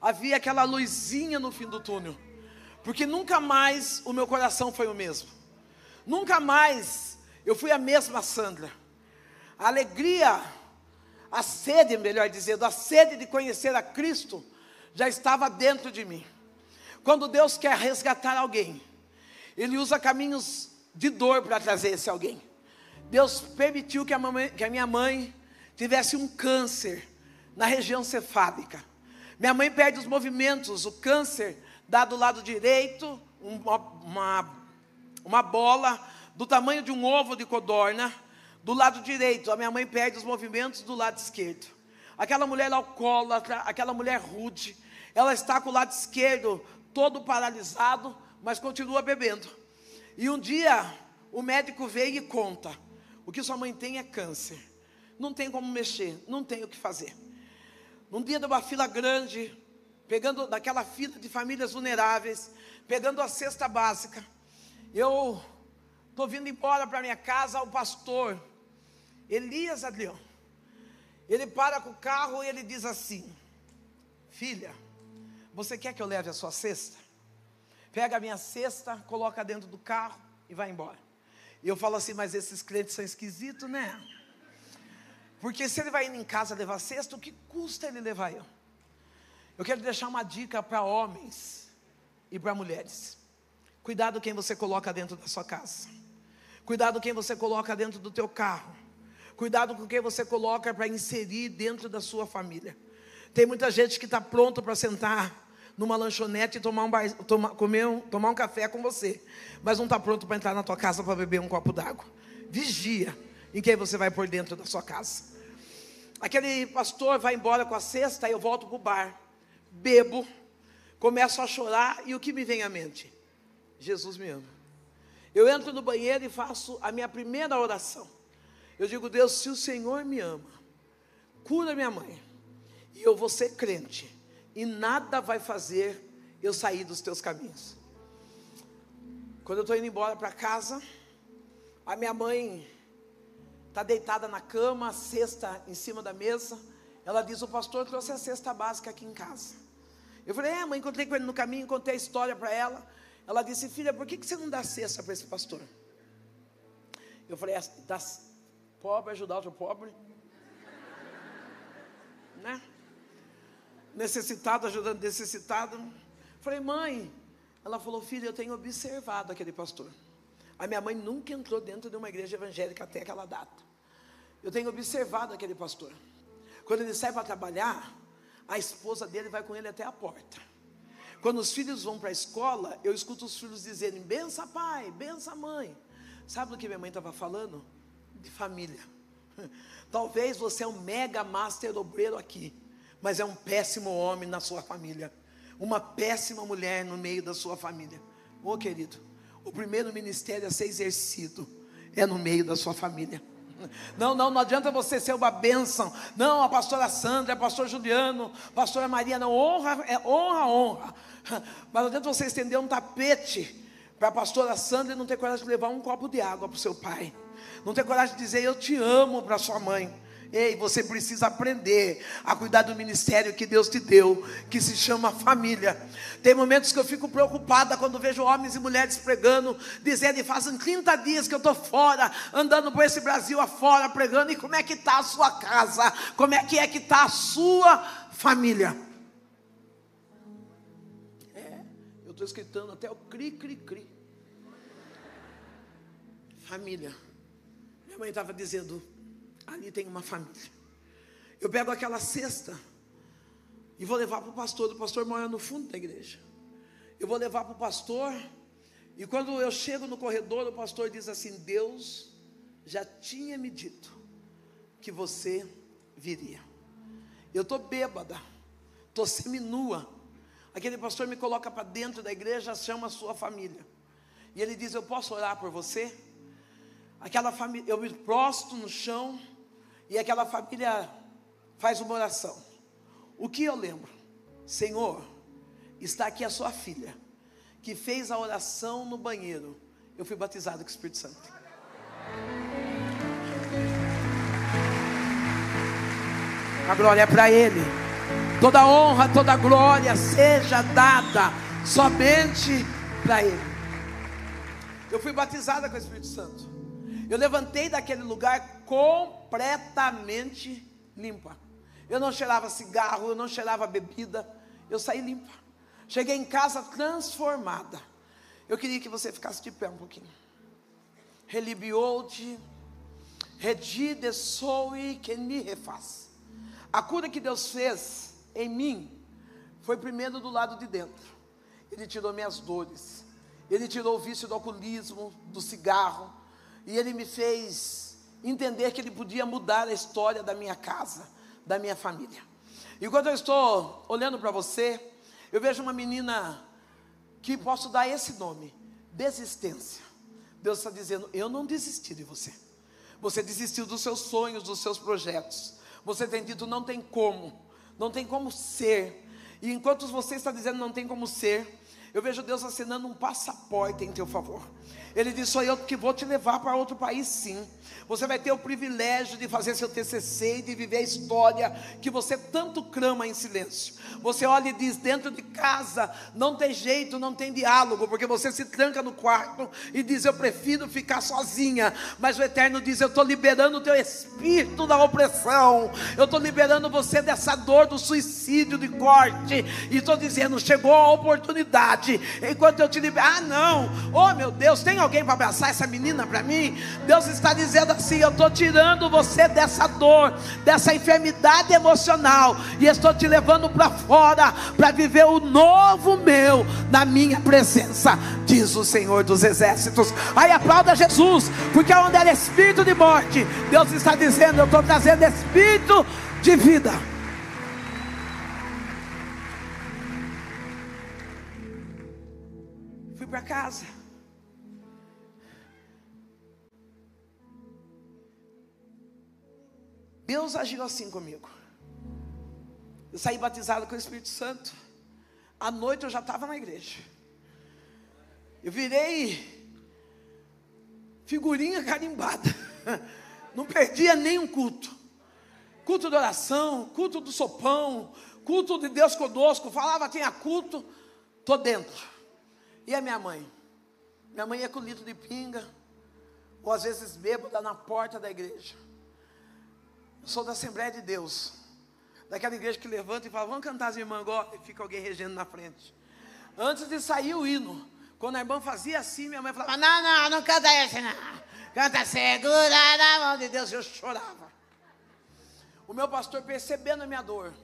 havia aquela luzinha no fim do túnel. Porque nunca mais o meu coração foi o mesmo. Nunca mais eu fui a mesma Sandra. A alegria, a sede, melhor dizendo, a sede de conhecer a Cristo já estava dentro de mim. Quando Deus quer resgatar alguém, Ele usa caminhos de dor para trazer esse alguém. Deus permitiu que a, mamãe, que a minha mãe tivesse um câncer na região cefálica. Minha mãe perde os movimentos, o câncer dá do lado direito uma, uma, uma bola do tamanho de um ovo de codorna, do lado direito, a minha mãe perde os movimentos do lado esquerdo. Aquela mulher alcoólatra, aquela mulher rude, ela está com o lado esquerdo todo paralisado, mas continua bebendo. E um dia o médico veio e conta: o que sua mãe tem é câncer. Não tem como mexer, não tem o que fazer. Num dia de uma fila grande, pegando daquela fila de famílias vulneráveis, pegando a cesta básica. Eu estou vindo embora para minha casa, o pastor Elias Adrião. Ele para com o carro e ele diz assim: Filha, você quer que eu leve a sua cesta? Pega a minha cesta, coloca dentro do carro e vai embora. E eu falo assim, mas esses crentes são esquisitos, né? Porque se ele vai indo em casa levar cesta, o que custa ele levar eu? Eu quero deixar uma dica para homens e para mulheres. Cuidado quem você coloca dentro da sua casa. Cuidado quem você coloca dentro do teu carro. Cuidado com quem você coloca para inserir dentro da sua família. Tem muita gente que está pronto para sentar numa lanchonete e tomar um, tomar, comer um, tomar um café com você, mas não está pronto para entrar na tua casa para beber um copo d'água. Vigia em quem você vai por dentro da sua casa. Aquele pastor vai embora com a cesta e eu volto para o bar bebo, começo a chorar e o que me vem à mente? Jesus me ama. Eu entro no banheiro e faço a minha primeira oração. Eu digo, Deus, se o Senhor me ama, cura minha mãe, e eu vou ser crente, e nada vai fazer eu sair dos teus caminhos. Quando eu estou indo embora para casa, a minha mãe está deitada na cama, a cesta em cima da mesa. Ela diz: O pastor trouxe a cesta básica aqui em casa. Eu falei, é, mãe, encontrei com ele no caminho, contei a história para ela. Ela disse, filha, por que, que você não dá cesta para esse pastor? Eu falei, dá pobre ajudar outro pobre. né? Necessitado ajudando necessitado. Falei, mãe. Ela falou, filha, eu tenho observado aquele pastor. A minha mãe nunca entrou dentro de uma igreja evangélica até aquela data. Eu tenho observado aquele pastor. Quando ele sai para trabalhar, a esposa dele vai com ele até a porta. Quando os filhos vão para a escola, eu escuto os filhos dizerem: bença pai, bença mãe. Sabe do que minha mãe estava falando? De família. Talvez você é um mega master obreiro aqui, mas é um péssimo homem na sua família, uma péssima mulher no meio da sua família. Ô querido, o primeiro ministério a ser exercido é no meio da sua família. Não, não, não adianta você ser uma bênção. Não, a pastora Sandra, a pastor Juliano, a pastora Maria, não, honra, é honra, honra. Mas não adianta você estender um tapete para a pastora Sandra não ter coragem de levar um copo de água para o seu pai. Não ter coragem de dizer eu te amo para sua mãe. Ei, você precisa aprender a cuidar do ministério que Deus te deu, que se chama família. Tem momentos que eu fico preocupada quando vejo homens e mulheres pregando, dizendo, e fazem 30 dias que eu estou fora, andando por esse Brasil afora, pregando, e como é que está a sua casa? Como é que é que está a sua família? É, eu estou escutando até o cri, cri, cri. Família. Minha mãe estava dizendo, ali tem uma família. Eu pego aquela cesta e vou levar para o pastor. O pastor mora no fundo da igreja. Eu vou levar para o pastor. E quando eu chego no corredor, o pastor diz assim: Deus já tinha me dito que você viria. Eu estou bêbada, estou seminua. Aquele pastor me coloca para dentro da igreja, chama a sua família. E ele diz: Eu posso orar por você? Aquela família, eu me prostro no chão e aquela família faz uma oração. O que eu lembro? Senhor, está aqui a sua filha, que fez a oração no banheiro. Eu fui batizado com o Espírito Santo. A glória é para Ele. Toda honra, toda glória seja dada somente para Ele. Eu fui batizada com o Espírito Santo. Eu levantei daquele lugar completamente limpa. Eu não cheirava cigarro, eu não cheirava bebida, eu saí limpa. Cheguei em casa transformada. Eu queria que você ficasse de pé um pouquinho. Relibiou-te, redi de soe que me refaz. A cura que Deus fez em mim foi primeiro do lado de dentro. Ele tirou minhas dores. Ele tirou o vício do alcoolismo, do cigarro, e ele me fez entender que ele podia mudar a história da minha casa, da minha família. E quando eu estou olhando para você, eu vejo uma menina que posso dar esse nome: desistência. Deus está dizendo: Eu não desisti de você. Você desistiu dos seus sonhos, dos seus projetos. Você tem dito: Não tem como, não tem como ser. E enquanto você está dizendo não tem como ser, eu vejo Deus assinando um passaporte em teu favor. Ele diz: Sou eu que vou te levar para outro país, sim. Você vai ter o privilégio de fazer seu TCC e de viver a história que você tanto clama em silêncio. Você olha e diz: Dentro de casa não tem jeito, não tem diálogo, porque você se tranca no quarto e diz: Eu prefiro ficar sozinha. Mas o Eterno diz: Eu estou liberando o teu espírito da opressão, eu estou liberando você dessa dor do suicídio de corte, e estou dizendo: Chegou a oportunidade, enquanto eu te libero. Ah, não, oh meu Deus, tem alguém para abraçar essa menina para mim? Deus está dizendo assim: Eu estou tirando você dessa dor, dessa enfermidade emocional, e estou te levando para fora para viver o novo meu na minha presença, diz o Senhor dos Exércitos. Aí aplauda Jesus, porque onde era espírito de morte, Deus está dizendo: Eu estou trazendo espírito de vida. Para casa. Deus agiu assim comigo. Eu saí batizado com o Espírito Santo. À noite eu já estava na igreja. Eu virei figurinha carimbada. Não perdia nenhum culto. Culto de oração, culto do sopão, culto de Deus conosco. Falava, tinha culto, tô dentro. E a minha mãe? Minha mãe ia com litro de pinga, ou às vezes bêbada na porta da igreja sou da Assembleia de Deus. Daquela igreja que levanta e fala, vamos cantar as irmãs agora, e fica alguém regendo na frente. Antes de sair o hino, Quando a irmã fazia assim, minha mãe falava: Não, não, não canta esse, não. Canta segura na mão de Deus. Eu chorava. O meu pastor, percebendo a minha dor,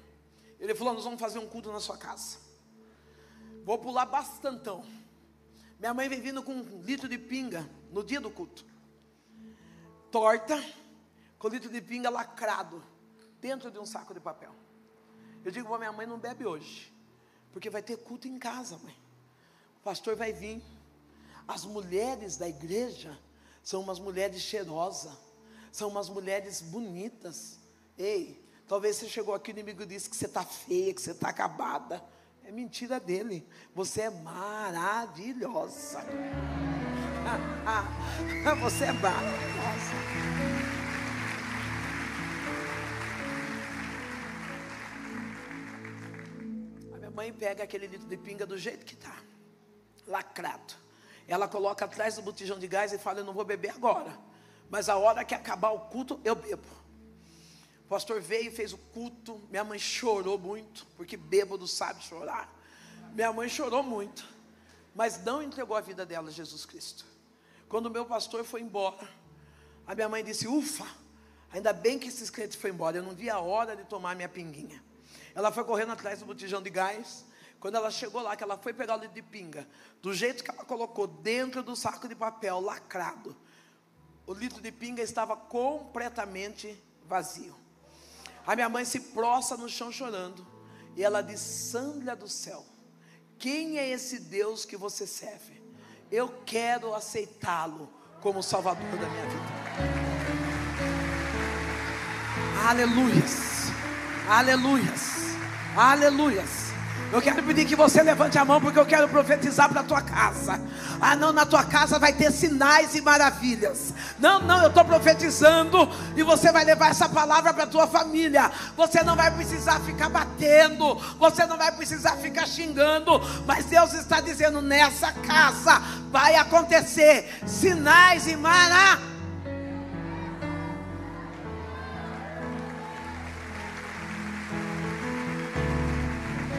ele falou: Nós vamos fazer um culto na sua casa. Vou pular bastantão. Minha mãe vem vindo com um litro de pinga no dia do culto. Torta, com litro de pinga lacrado, dentro de um saco de papel. Eu digo para minha mãe: Não bebe hoje, porque vai ter culto em casa, mãe. O pastor vai vir. As mulheres da igreja são umas mulheres cheirosas, são umas mulheres bonitas. Ei, talvez você chegou aqui e o inimigo disse que você está feia, que você está acabada. É mentira dele. Você é maravilhosa. você é maravilhosa. Mãe pega aquele litro de pinga do jeito que está lacrado. Ela coloca atrás do botijão de gás e fala: Eu não vou beber agora, mas a hora que acabar o culto, eu bebo. O pastor veio fez o culto. Minha mãe chorou muito, porque bêbado sabe chorar. Minha mãe chorou muito, mas não entregou a vida dela a Jesus Cristo. Quando o meu pastor foi embora, a minha mãe disse: Ufa, ainda bem que esses crentes foram embora. Eu não vi a hora de tomar minha pinguinha. Ela foi correndo atrás do botijão de gás. Quando ela chegou lá, que ela foi pegar o litro de pinga, do jeito que ela colocou dentro do saco de papel lacrado, o litro de pinga estava completamente vazio. A minha mãe se prostra no chão chorando, e ela diz: Sândria do céu, quem é esse Deus que você serve? Eu quero aceitá-lo como Salvador da minha vida. Aleluias, aleluias, aleluias. Eu quero pedir que você levante a mão porque eu quero profetizar para a tua casa. Ah, não, na tua casa vai ter sinais e maravilhas. Não, não, eu estou profetizando e você vai levar essa palavra para a tua família. Você não vai precisar ficar batendo, você não vai precisar ficar xingando, mas Deus está dizendo: nessa casa vai acontecer sinais e maravilhas.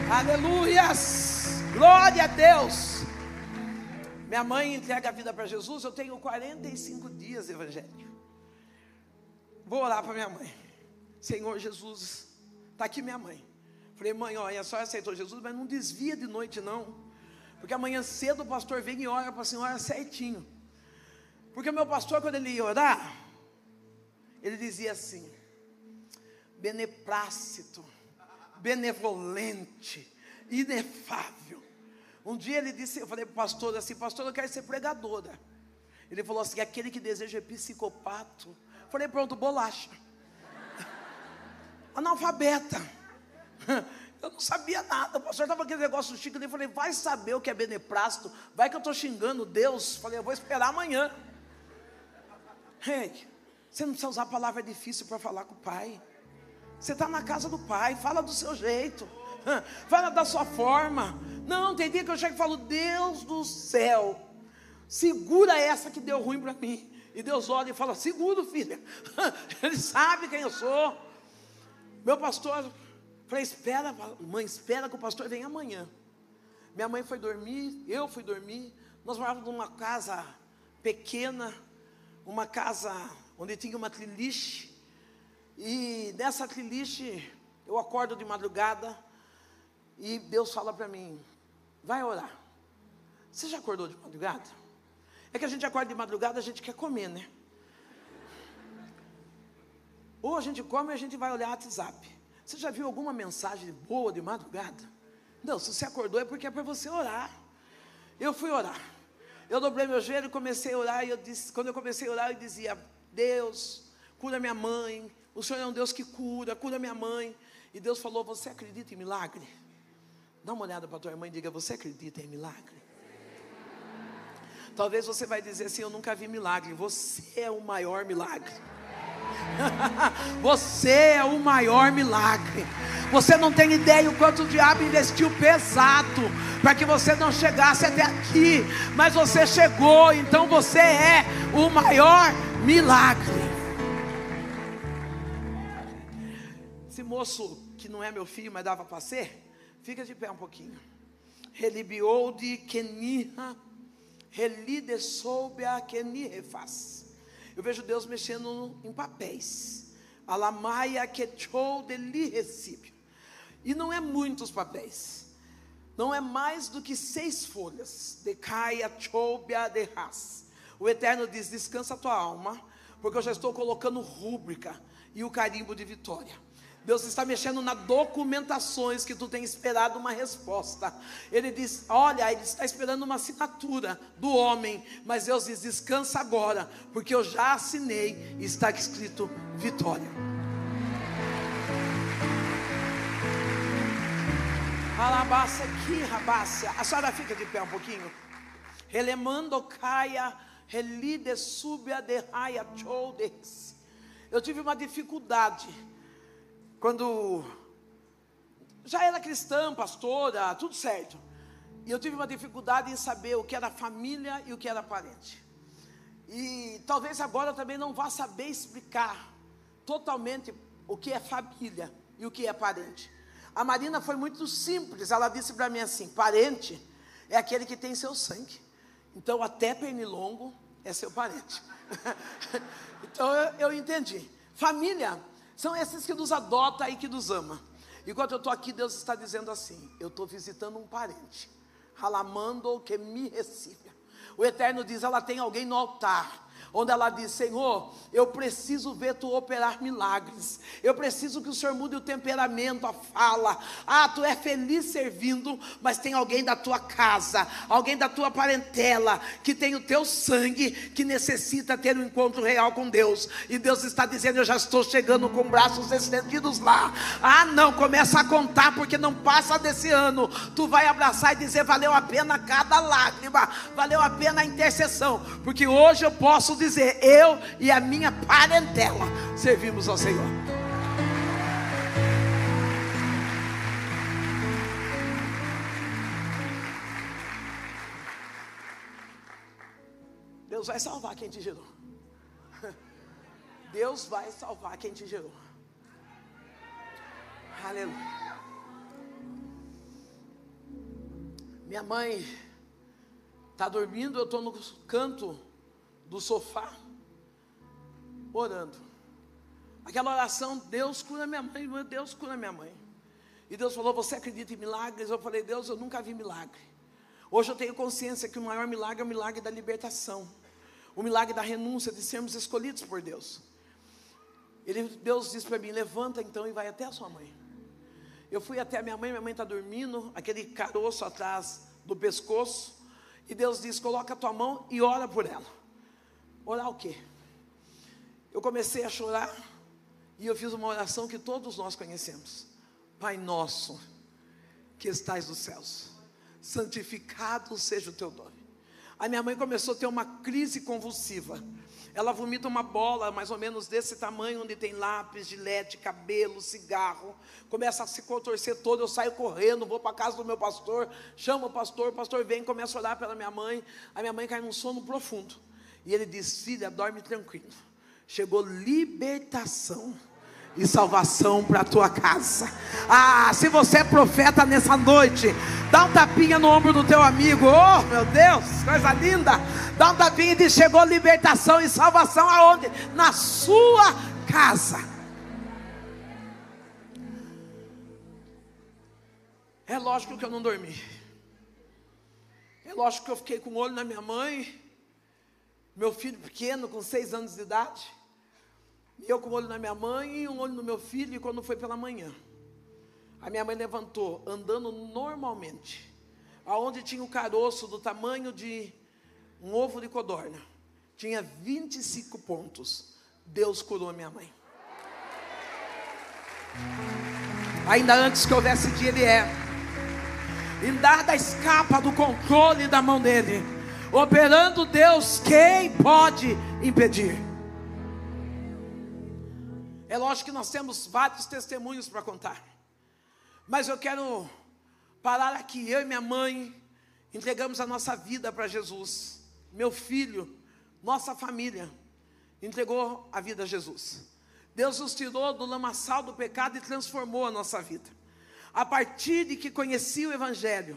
Aleluias! Glória a Deus! Minha mãe entrega a vida para Jesus. Eu tenho 45 dias de evangelho. Vou orar para minha mãe. Senhor Jesus, está aqui minha mãe. Falei, mãe, olha, só aceitou Jesus, mas não desvia de noite, não. Porque amanhã cedo o pastor vem e ora para a senhora certinho. Porque o meu pastor, quando ele ia orar, ele dizia assim: beneplácito benevolente, inefável. Um dia ele disse, eu falei para o pastor assim, pastor, eu quero ser pregadora. Ele falou assim, aquele que deseja é psicopata. Falei, pronto, bolacha. Analfabeta. Eu não sabia nada. O pastor estava aquele negócio chique. Eu falei, vai saber o que é beneplácito. Vai que eu estou xingando Deus. Falei, eu vou esperar amanhã. Hey, você não precisa usar a palavra difícil para falar com o pai. Você está na casa do pai, fala do seu jeito, fala da sua forma. Não, tem dia que eu chego e falo, Deus do céu, segura essa que deu ruim para mim. E Deus olha e fala, seguro, filha. Ele sabe quem eu sou. Meu pastor, falei, espera, mãe, espera que o pastor venha amanhã. Minha mãe foi dormir, eu fui dormir. Nós morávamos numa casa pequena, uma casa onde tinha uma triliche. E nessa triliste, eu acordo de madrugada e Deus fala para mim: vai orar. Você já acordou de madrugada? É que a gente acorda de madrugada, a gente quer comer, né? Ou a gente come ou a gente vai olhar o WhatsApp. Você já viu alguma mensagem boa de madrugada? Não, se você acordou é porque é para você orar. Eu fui orar. Eu dobrei meu joelho e comecei a orar. E eu disse, quando eu comecei a orar, eu dizia: Deus, cura minha mãe, o Senhor é um Deus que cura, cura minha mãe. E Deus falou: Você acredita em milagre? Dá uma olhada para tua irmã e diga: Você acredita em milagre? Talvez você vai dizer assim: Eu nunca vi milagre. Você é o maior milagre. Você é o maior milagre. Você não tem ideia o quanto o diabo investiu pesado para que você não chegasse até aqui, mas você chegou, então você é o maior milagre. Moço que não é meu filho, mas dava para ser, fica de pé um pouquinho. Relibiou de Keniha relide soube a que ni refaz. Eu vejo Deus mexendo em papéis. Alamaia que chou de li. E não é muitos papéis. Não é mais do que seis folhas. De caia choubia de ras. O Eterno diz: descansa a tua alma, porque eu já estou colocando rúbrica e o carimbo de vitória. Deus está mexendo na documentações que tu tem esperado uma resposta. Ele diz: Olha, ele está esperando uma assinatura do homem, mas Deus diz: Descansa agora, porque eu já assinei e está escrito vitória. Alabácia aqui, rabácia. A senhora fica de pé um pouquinho. Relemando caia, relide subia de raia. Eu tive uma dificuldade quando já era cristã, pastora, tudo certo. E eu tive uma dificuldade em saber o que era família e o que era parente. E talvez agora também não vá saber explicar totalmente o que é família e o que é parente. A Marina foi muito simples, ela disse para mim assim: parente é aquele que tem seu sangue. Então, até pernilongo é seu parente. então, eu, eu entendi. Família são esses que nos adota e que nos ama. Enquanto eu estou aqui, Deus está dizendo assim: eu estou visitando um parente. Ralamando que me receba. O Eterno diz: ela tem alguém no altar onde ela diz: Senhor, eu preciso ver tu operar milagres, eu preciso que o Senhor mude o temperamento, a fala. Ah, tu é feliz servindo, mas tem alguém da tua casa, alguém da tua parentela, que tem o teu sangue, que necessita ter um encontro real com Deus. E Deus está dizendo: Eu já estou chegando com braços estendidos lá. Ah, não, começa a contar, porque não passa desse ano. Tu vai abraçar e dizer: Valeu a pena cada lágrima, valeu a pena a intercessão, porque hoje eu posso dizer dizer: eu e a minha parentela servimos ao Senhor. Deus vai salvar quem te gerou. Deus vai salvar quem te gerou. Aleluia. Minha mãe está dormindo, eu estou no canto do sofá, orando. Aquela oração, Deus cura minha mãe, Deus cura minha mãe. E Deus falou: Você acredita em milagres? Eu falei: Deus, eu nunca vi milagre. Hoje eu tenho consciência que o maior milagre é o milagre da libertação, o milagre da renúncia, de sermos escolhidos por Deus. Ele, Deus disse para mim: Levanta então e vai até a sua mãe. Eu fui até a minha mãe, minha mãe está dormindo, aquele caroço atrás do pescoço. E Deus disse: Coloca a tua mão e ora por ela. Orar o quê? Eu comecei a chorar e eu fiz uma oração que todos nós conhecemos. Pai nosso, que estais nos céus, santificado seja o teu nome. A minha mãe começou a ter uma crise convulsiva. Ela vomita uma bola mais ou menos desse tamanho, onde tem lápis, gilete, cabelo, cigarro. Começa a se contorcer todo. Eu saio correndo, vou para a casa do meu pastor, chamo o pastor, o pastor vem, começa a orar pela minha mãe. A minha mãe cai num sono profundo. E ele diz: Filha, dorme tranquilo. Chegou libertação e salvação para a tua casa. Ah, se você é profeta nessa noite, dá um tapinha no ombro do teu amigo. Oh, meu Deus, coisa linda. Dá um tapinha e diz: chegou libertação e salvação aonde? Na sua casa. É lógico que eu não dormi. É lógico que eu fiquei com o olho na minha mãe meu filho pequeno, com seis anos de idade, e eu com um olho na minha mãe e um olho no meu filho, e quando foi pela manhã, a minha mãe levantou, andando normalmente, aonde tinha o caroço do tamanho de um ovo de codorna, tinha 25 pontos. Deus curou a minha mãe. Ainda antes que houvesse dia, Ele é. E nada escapa do controle da mão dele. Operando Deus, quem pode impedir? É lógico que nós temos vários testemunhos para contar, mas eu quero parar aqui. Eu e minha mãe entregamos a nossa vida para Jesus. Meu filho, nossa família entregou a vida a Jesus. Deus nos tirou do lamaçal do pecado e transformou a nossa vida. A partir de que conheci o Evangelho,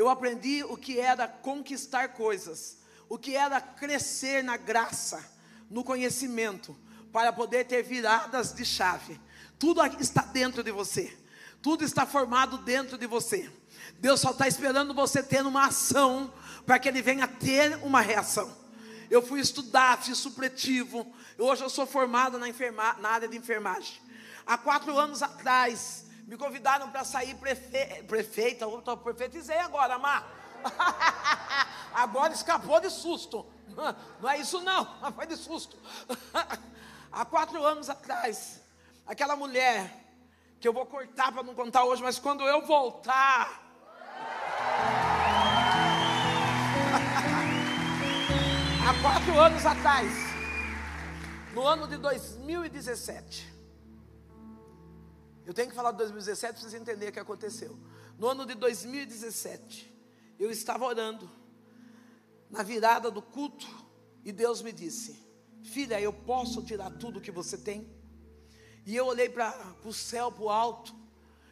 eu aprendi o que era conquistar coisas, o que era crescer na graça, no conhecimento, para poder ter viradas de chave. Tudo está dentro de você, tudo está formado dentro de você. Deus só está esperando você ter uma ação para que Ele venha ter uma reação. Eu fui estudar, fiz supletivo. Hoje eu sou formado na, enferma, na área de enfermagem. Há quatro anos atrás, me convidaram para sair prefe, prefeita. Eu profetizei agora, Mar. agora escapou de susto. Não é isso não, foi de susto. Há quatro anos atrás, aquela mulher, que eu vou cortar para não contar hoje, mas quando eu voltar. Há quatro anos atrás, no ano de 2017, eu tenho que falar de 2017 para vocês entenderem o que aconteceu. No ano de 2017, eu estava orando, na virada do culto, e Deus me disse: Filha, eu posso tirar tudo que você tem? E eu olhei para o céu, para o alto,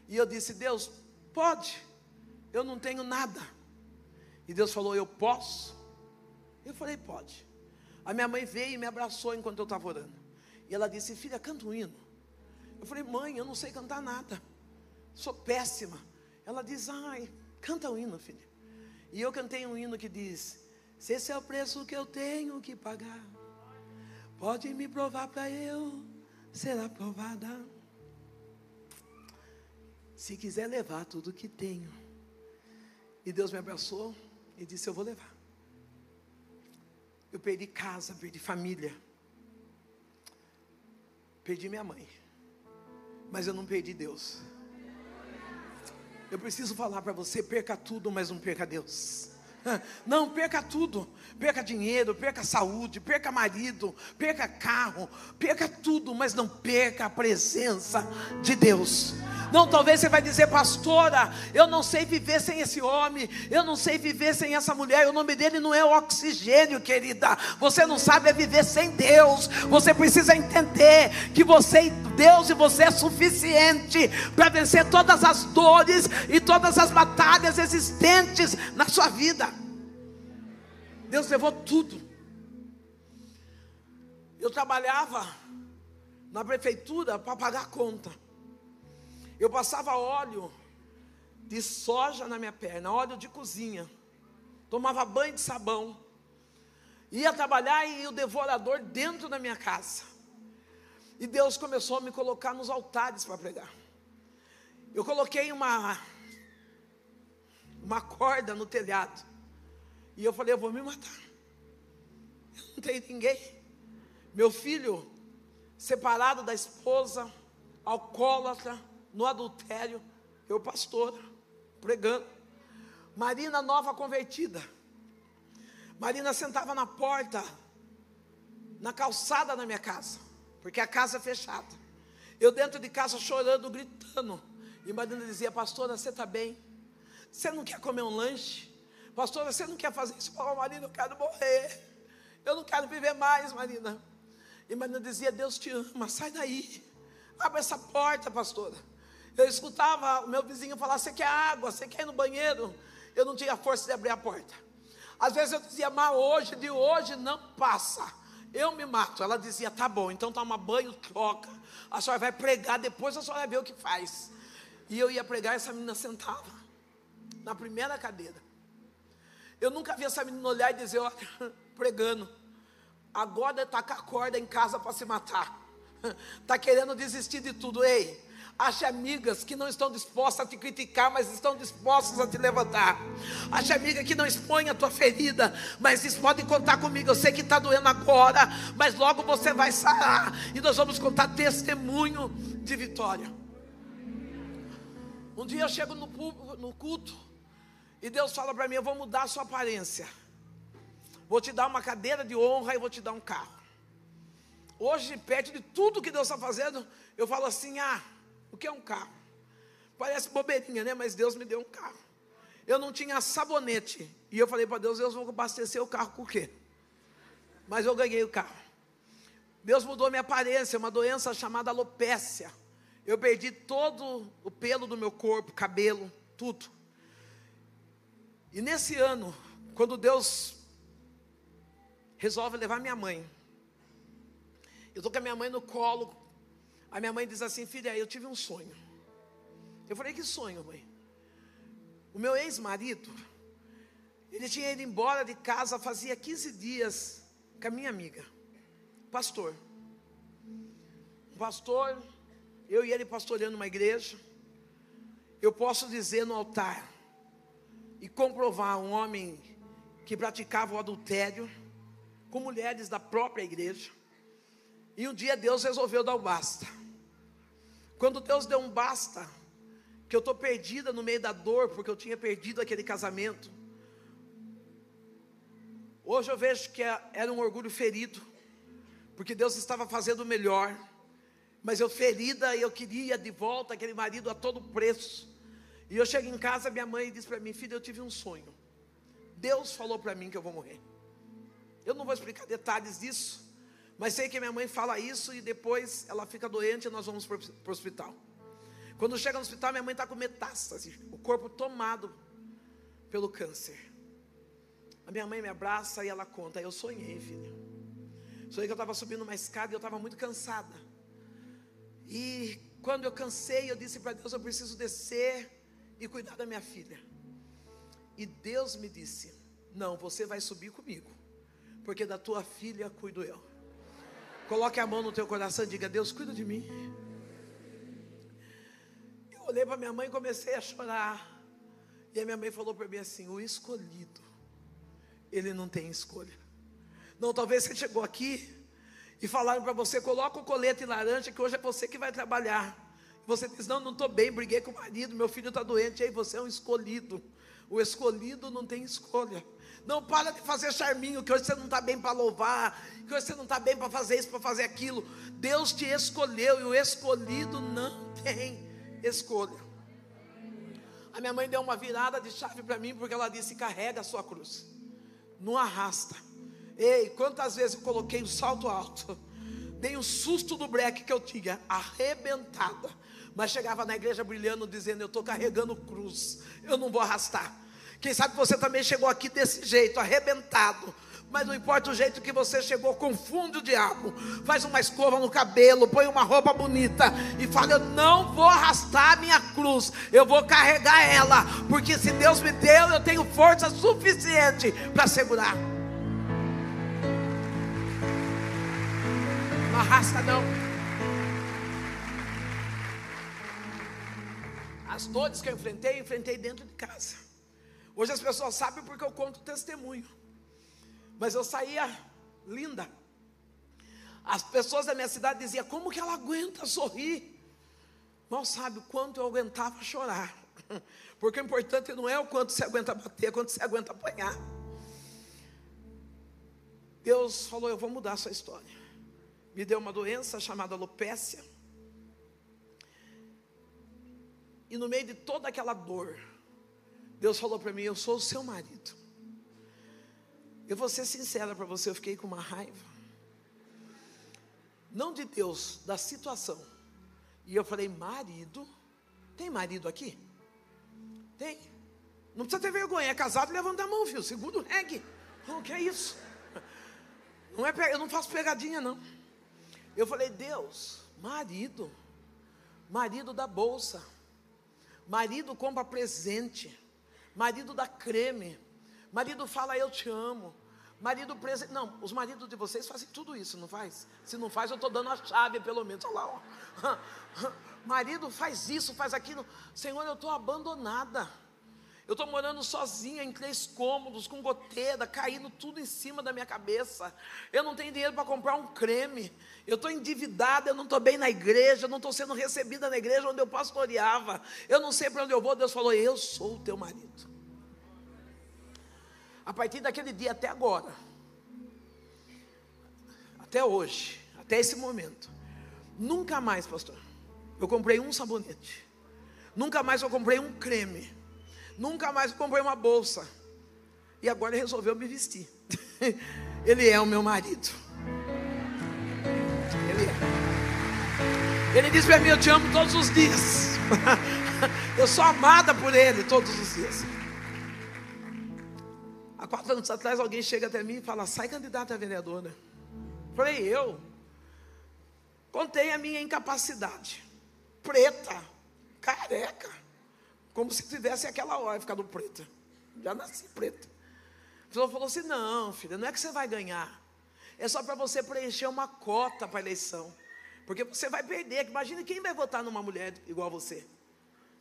e eu disse: Deus, pode, eu não tenho nada. E Deus falou: Eu posso. Eu falei: Pode. A minha mãe veio e me abraçou enquanto eu estava orando. E ela disse: Filha, canta um hino. Eu falei: Mãe, eu não sei cantar nada. Sou péssima. Ela diz: Ai, canta um hino, filha. E eu cantei um hino que diz: Se esse é o preço que eu tenho que pagar Pode me provar para eu ser aprovada. Se quiser levar tudo que tenho. E Deus me abraçou e disse: Eu vou levar. Eu perdi casa, perdi família. Perdi minha mãe. Mas eu não perdi Deus. Eu preciso falar para você: perca tudo, mas não perca Deus. Não, perca tudo. Perca dinheiro, perca saúde, perca marido, perca carro, perca tudo, mas não perca a presença de Deus. Não, talvez você vai dizer, pastora, eu não sei viver sem esse homem, eu não sei viver sem essa mulher, o nome dele não é oxigênio, querida. Você não sabe é viver sem Deus. Você precisa entender que você Deus e você é suficiente para vencer todas as dores e todas as batalhas existentes na sua vida. Deus levou tudo. Eu trabalhava na prefeitura para pagar a conta. Eu passava óleo de soja na minha perna, óleo de cozinha. Tomava banho de sabão. Ia trabalhar e o devorador dentro da minha casa. E Deus começou a me colocar nos altares para pregar. Eu coloquei uma uma corda no telhado. E eu falei, eu vou me matar. Eu não tenho ninguém. Meu filho, separado da esposa, alcoólatra, no adultério, eu pastora, pregando. Marina nova convertida. Marina sentava na porta, na calçada da minha casa, porque a casa é fechada. Eu dentro de casa chorando, gritando. E Marina dizia, pastora, você está bem? Você não quer comer um lanche? Pastora, você não quer fazer isso? Eu Marina, eu quero morrer. Eu não quero viver mais, Marina. E Marina dizia, Deus te ama, sai daí. Abre essa porta, pastora. Eu escutava o meu vizinho falar: Você quer água? Você quer ir no banheiro? Eu não tinha força de abrir a porta. Às vezes eu dizia: Mas hoje, de hoje não passa. Eu me mato. Ela dizia: Tá bom, então toma banho, troca. A senhora vai pregar, depois a senhora vai ver o que faz. E eu ia pregar, essa menina sentava na primeira cadeira. Eu nunca vi essa menina olhar e dizer: Olha, pregando. Agora está com a corda em casa para se matar. Está querendo desistir de tudo. Ei, Ache amigas que não estão dispostas a te criticar, mas estão dispostas a te levantar. Ache amiga que não expõe a tua ferida, mas diz: pode contar comigo. Eu sei que está doendo agora, mas logo você vai sarar. E nós vamos contar testemunho de vitória. Um dia eu chego no, no culto e Deus fala para mim: Eu vou mudar a sua aparência. Vou te dar uma cadeira de honra e vou te dar um carro. Hoje, perto de tudo que Deus está fazendo, eu falo assim: Ah o que é um carro? Parece bobeirinha, né? Mas Deus me deu um carro. Eu não tinha sabonete. E eu falei para Deus, Deus, vou abastecer o carro com o quê? Mas eu ganhei o carro. Deus mudou minha aparência, uma doença chamada alopécia. Eu perdi todo o pelo do meu corpo, cabelo, tudo. E nesse ano, quando Deus resolve levar minha mãe. Eu estou com a minha mãe no colo. A minha mãe diz assim: Filha, eu tive um sonho. Eu falei: Que sonho, mãe? O meu ex-marido, ele tinha ido embora de casa fazia 15 dias com a minha amiga, pastor. Um pastor, eu e ele pastoreando uma igreja. Eu posso dizer no altar e comprovar um homem que praticava o adultério com mulheres da própria igreja. E um dia Deus resolveu dar o basta. Quando Deus deu um basta, que eu estou perdida no meio da dor, porque eu tinha perdido aquele casamento. Hoje eu vejo que é, era um orgulho ferido, porque Deus estava fazendo o melhor, mas eu ferida e eu queria de volta aquele marido a todo preço. E eu chego em casa, minha mãe diz para mim: Filha, eu tive um sonho. Deus falou para mim que eu vou morrer. Eu não vou explicar detalhes disso, mas sei que minha mãe fala isso e depois ela fica doente e nós vamos para o hospital. Quando chega no hospital, minha mãe está com metástase, o corpo tomado pelo câncer. A minha mãe me abraça e ela conta: Eu sonhei, filha. Sonhei que eu estava subindo uma escada e eu estava muito cansada. E quando eu cansei, eu disse para Deus: Eu preciso descer e cuidar da minha filha. E Deus me disse: Não, você vai subir comigo, porque da tua filha cuido eu. Coloque a mão no teu coração e diga: Deus, cuida de mim olhei para minha mãe e comecei a chorar. E a minha mãe falou para mim assim: o escolhido, ele não tem escolha. Não, talvez você chegou aqui e falaram para você: coloca o colete laranja, que hoje é você que vai trabalhar. Você diz: não, não estou bem, briguei com o marido, meu filho está doente. E aí você é um escolhido. O escolhido não tem escolha. Não para de fazer charminho, que hoje você não está bem para louvar, que hoje você não está bem para fazer isso, para fazer aquilo. Deus te escolheu e o escolhido não tem escolha. A minha mãe deu uma virada de chave para mim, porque ela disse: carrega a sua cruz, não arrasta. Ei, quantas vezes eu coloquei um salto alto, dei um susto do breque que eu tinha, arrebentada, mas chegava na igreja brilhando, dizendo: Eu estou carregando cruz, eu não vou arrastar. Quem sabe você também chegou aqui desse jeito, arrebentado, mas não importa o jeito que você chegou, confunde o diabo. Faz uma escova no cabelo, põe uma roupa bonita e fala: Eu não vou arrastar minha cruz, eu vou carregar ela, porque se Deus me deu, eu tenho força suficiente para segurar. Não arrasta, não. As dores que eu enfrentei, eu enfrentei dentro de casa. Hoje as pessoas sabem porque eu conto testemunho. Mas eu saía linda. As pessoas da minha cidade diziam: Como que ela aguenta sorrir? Mal sabe o quanto eu aguentava chorar. Porque o importante não é o quanto você aguenta bater, é quanto você aguenta apanhar. Deus falou: Eu vou mudar a sua história. Me deu uma doença chamada alopécia. E no meio de toda aquela dor, Deus falou para mim: Eu sou o seu marido. Eu vou ser sincera para você, eu fiquei com uma raiva. Não de Deus, da situação. E eu falei, marido, tem marido aqui? Tem. Não precisa ter vergonha, é casado, levanta a mão, viu? Segura o reggae. O que é isso? Não é, eu não faço pegadinha, não. Eu falei, Deus, marido, marido da bolsa, marido compra presente, marido da creme, Marido fala, eu te amo. Marido preso. Não, os maridos de vocês fazem tudo isso, não faz? Se não faz, eu estou dando a chave, pelo menos. Olha lá, ó. Marido faz isso, faz aquilo. Senhor, eu estou abandonada. Eu estou morando sozinha em três cômodos, com goteira, caindo tudo em cima da minha cabeça. Eu não tenho dinheiro para comprar um creme. Eu estou endividada, eu não estou bem na igreja, eu não estou sendo recebida na igreja onde eu pastoreava. Eu não sei para onde eu vou. Deus falou: Eu sou o teu marido a partir daquele dia até agora, até hoje, até esse momento, nunca mais, pastor, eu comprei um sabonete, nunca mais eu comprei um creme, nunca mais comprei uma bolsa, e agora ele resolveu me vestir. ele é o meu marido. Ele é. Ele diz para mim: Eu te amo todos os dias. eu sou amada por Ele todos os dias. quatro anos atrás alguém chega até mim e fala: sai candidata a vereadora. Falei, eu. Contei a minha incapacidade. Preta, careca. Como se tivesse aquela hora ficado preta. Já nasci preta. A pessoa falou assim: não, filha, não é que você vai ganhar. É só para você preencher uma cota para a eleição. Porque você vai perder. Imagina quem vai votar numa mulher igual a você.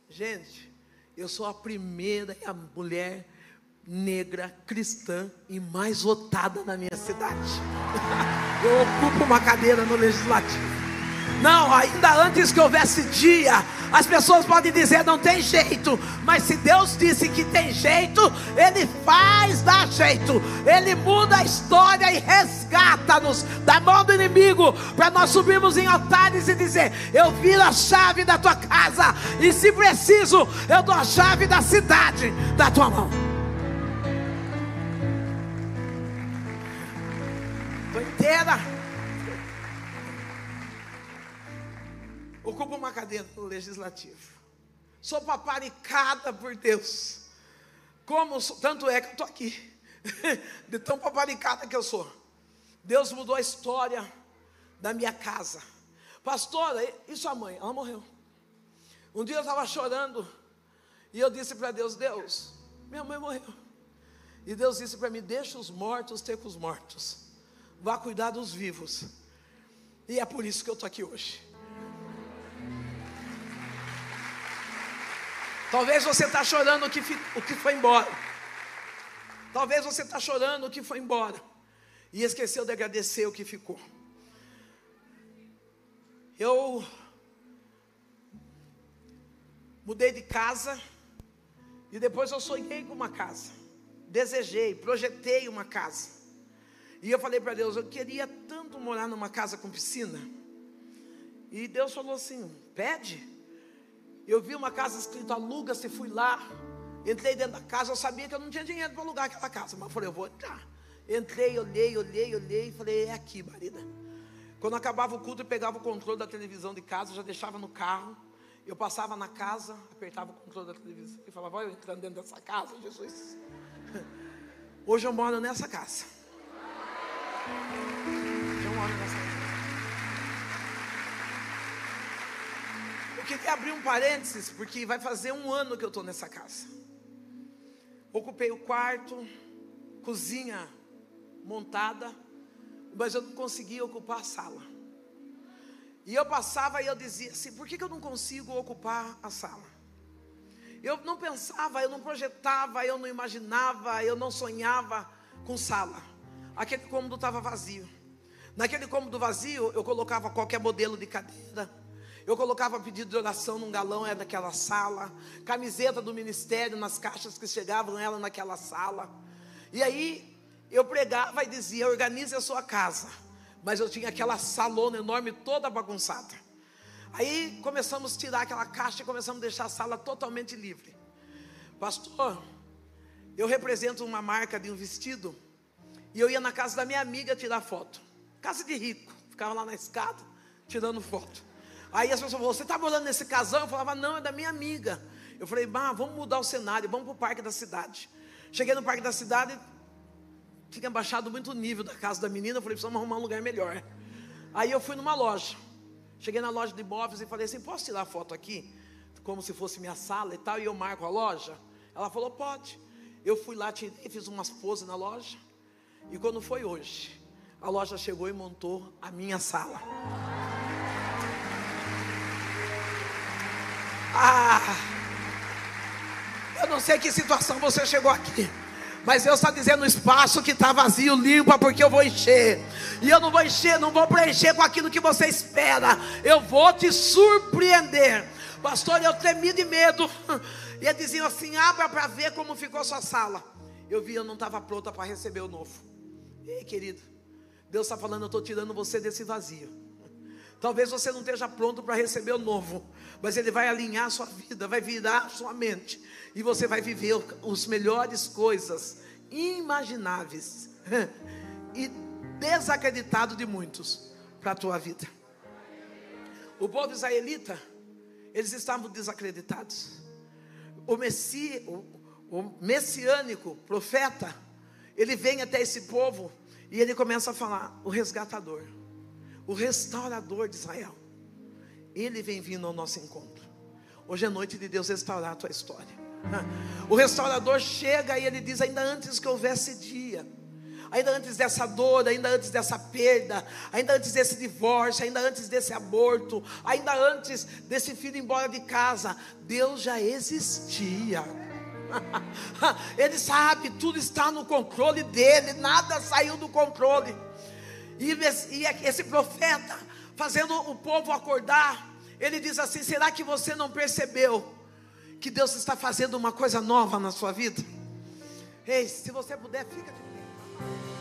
Gente, eu sou a primeira a mulher negra, cristã e mais votada na minha cidade. Eu ocupo uma cadeira no legislativo. Não, ainda antes que houvesse dia, as pessoas podem dizer não tem jeito, mas se Deus disse que tem jeito, Ele faz dar jeito, Ele muda a história e resgata-nos da mão do inimigo, para nós subirmos em altares e dizer: Eu viro a chave da tua casa, e se preciso, eu dou a chave da cidade da tua mão. Estou inteira. Ocupo uma cadeira no legislativo. Sou paparicada por Deus. Como tanto é que eu estou aqui. De tão paparicada que eu sou. Deus mudou a história da minha casa. Pastora, e sua mãe? Ela morreu. Um dia eu estava chorando e eu disse para Deus: Deus, minha mãe morreu. E Deus disse para mim: Deixa os mortos ter com os mortos, vá cuidar dos vivos. E é por isso que eu estou aqui hoje. Talvez você está chorando o que, o que foi embora. Talvez você está chorando o que foi embora. E esqueceu de agradecer o que ficou. Eu mudei de casa. E depois eu sonhei com uma casa. Desejei, projetei uma casa. E eu falei para Deus, eu queria tanto morar numa casa com piscina. E Deus falou assim: pede. Eu vi uma casa escrita aluga-se, fui lá, entrei dentro da casa, eu sabia que eu não tinha dinheiro para alugar aquela casa, mas falei, eu vou entrar. Entrei, olhei, olhei, olhei, falei, é aqui, marida. Quando acabava o culto, eu pegava o controle da televisão de casa, já deixava no carro. Eu passava na casa, apertava o controle da televisão e falava, vai eu entrando dentro dessa casa, Jesus. Hoje eu moro nessa casa. Eu moro nessa queria abrir um parênteses, porque vai fazer um ano que eu estou nessa casa. Ocupei o quarto, cozinha montada, mas eu não conseguia ocupar a sala. E eu passava e eu dizia assim: por que, que eu não consigo ocupar a sala? Eu não pensava, eu não projetava, eu não imaginava, eu não sonhava com sala. Aquele cômodo estava vazio. Naquele cômodo vazio, eu colocava qualquer modelo de cadeira eu colocava pedido de oração num galão, era naquela sala. Camiseta do ministério nas caixas que chegavam, ela naquela sala. E aí eu pregava e dizia: organize a sua casa. Mas eu tinha aquela salona enorme, toda bagunçada. Aí começamos a tirar aquela caixa e começamos a deixar a sala totalmente livre. Pastor, eu represento uma marca de um vestido. E eu ia na casa da minha amiga tirar foto. Casa de rico. Ficava lá na escada tirando foto. Aí as pessoas falavam, você está morando nesse casal? Eu falava, não, é da minha amiga. Eu falei, bah, vamos mudar o cenário, vamos para o parque da cidade. Cheguei no parque da cidade, tinha baixado muito o nível da casa da menina, eu falei, precisamos arrumar um lugar melhor. Aí eu fui numa loja. Cheguei na loja de imóveis e falei assim, posso tirar foto aqui? Como se fosse minha sala e tal, e eu marco a loja? Ela falou, pode. Eu fui lá, tirei, fiz umas poses na loja. E quando foi hoje, a loja chegou e montou a minha sala. Ah, eu não sei que situação você chegou aqui. Mas Deus está dizendo: o espaço que está vazio, limpa, porque eu vou encher. E eu não vou encher, não vou preencher com aquilo que você espera. Eu vou te surpreender. Pastor, eu tremi de medo. E eles diziam assim: abra para ver como ficou sua sala. Eu vi, eu não estava pronta para receber o novo. Ei, querido, Deus está falando: eu estou tirando você desse vazio. Talvez você não esteja pronto para receber o novo, mas Ele vai alinhar a sua vida, vai virar a sua mente, e você vai viver as melhores coisas imagináveis e desacreditado de muitos para a tua vida. O povo israelita, eles estavam desacreditados. O, messi, o, o messiânico profeta, ele vem até esse povo e ele começa a falar: o resgatador, o restaurador de Israel, ele vem vindo ao nosso encontro. Hoje é noite de Deus restaurar a tua história. O restaurador chega e ele diz: ainda antes que houvesse dia, ainda antes dessa dor, ainda antes dessa perda, ainda antes desse divórcio, ainda antes desse aborto, ainda antes desse filho ir embora de casa, Deus já existia. Ele sabe, tudo está no controle dele, nada saiu do controle. E esse profeta, fazendo o povo acordar, ele diz assim: será que você não percebeu que Deus está fazendo uma coisa nova na sua vida? Ei, se você puder, fica de propósitos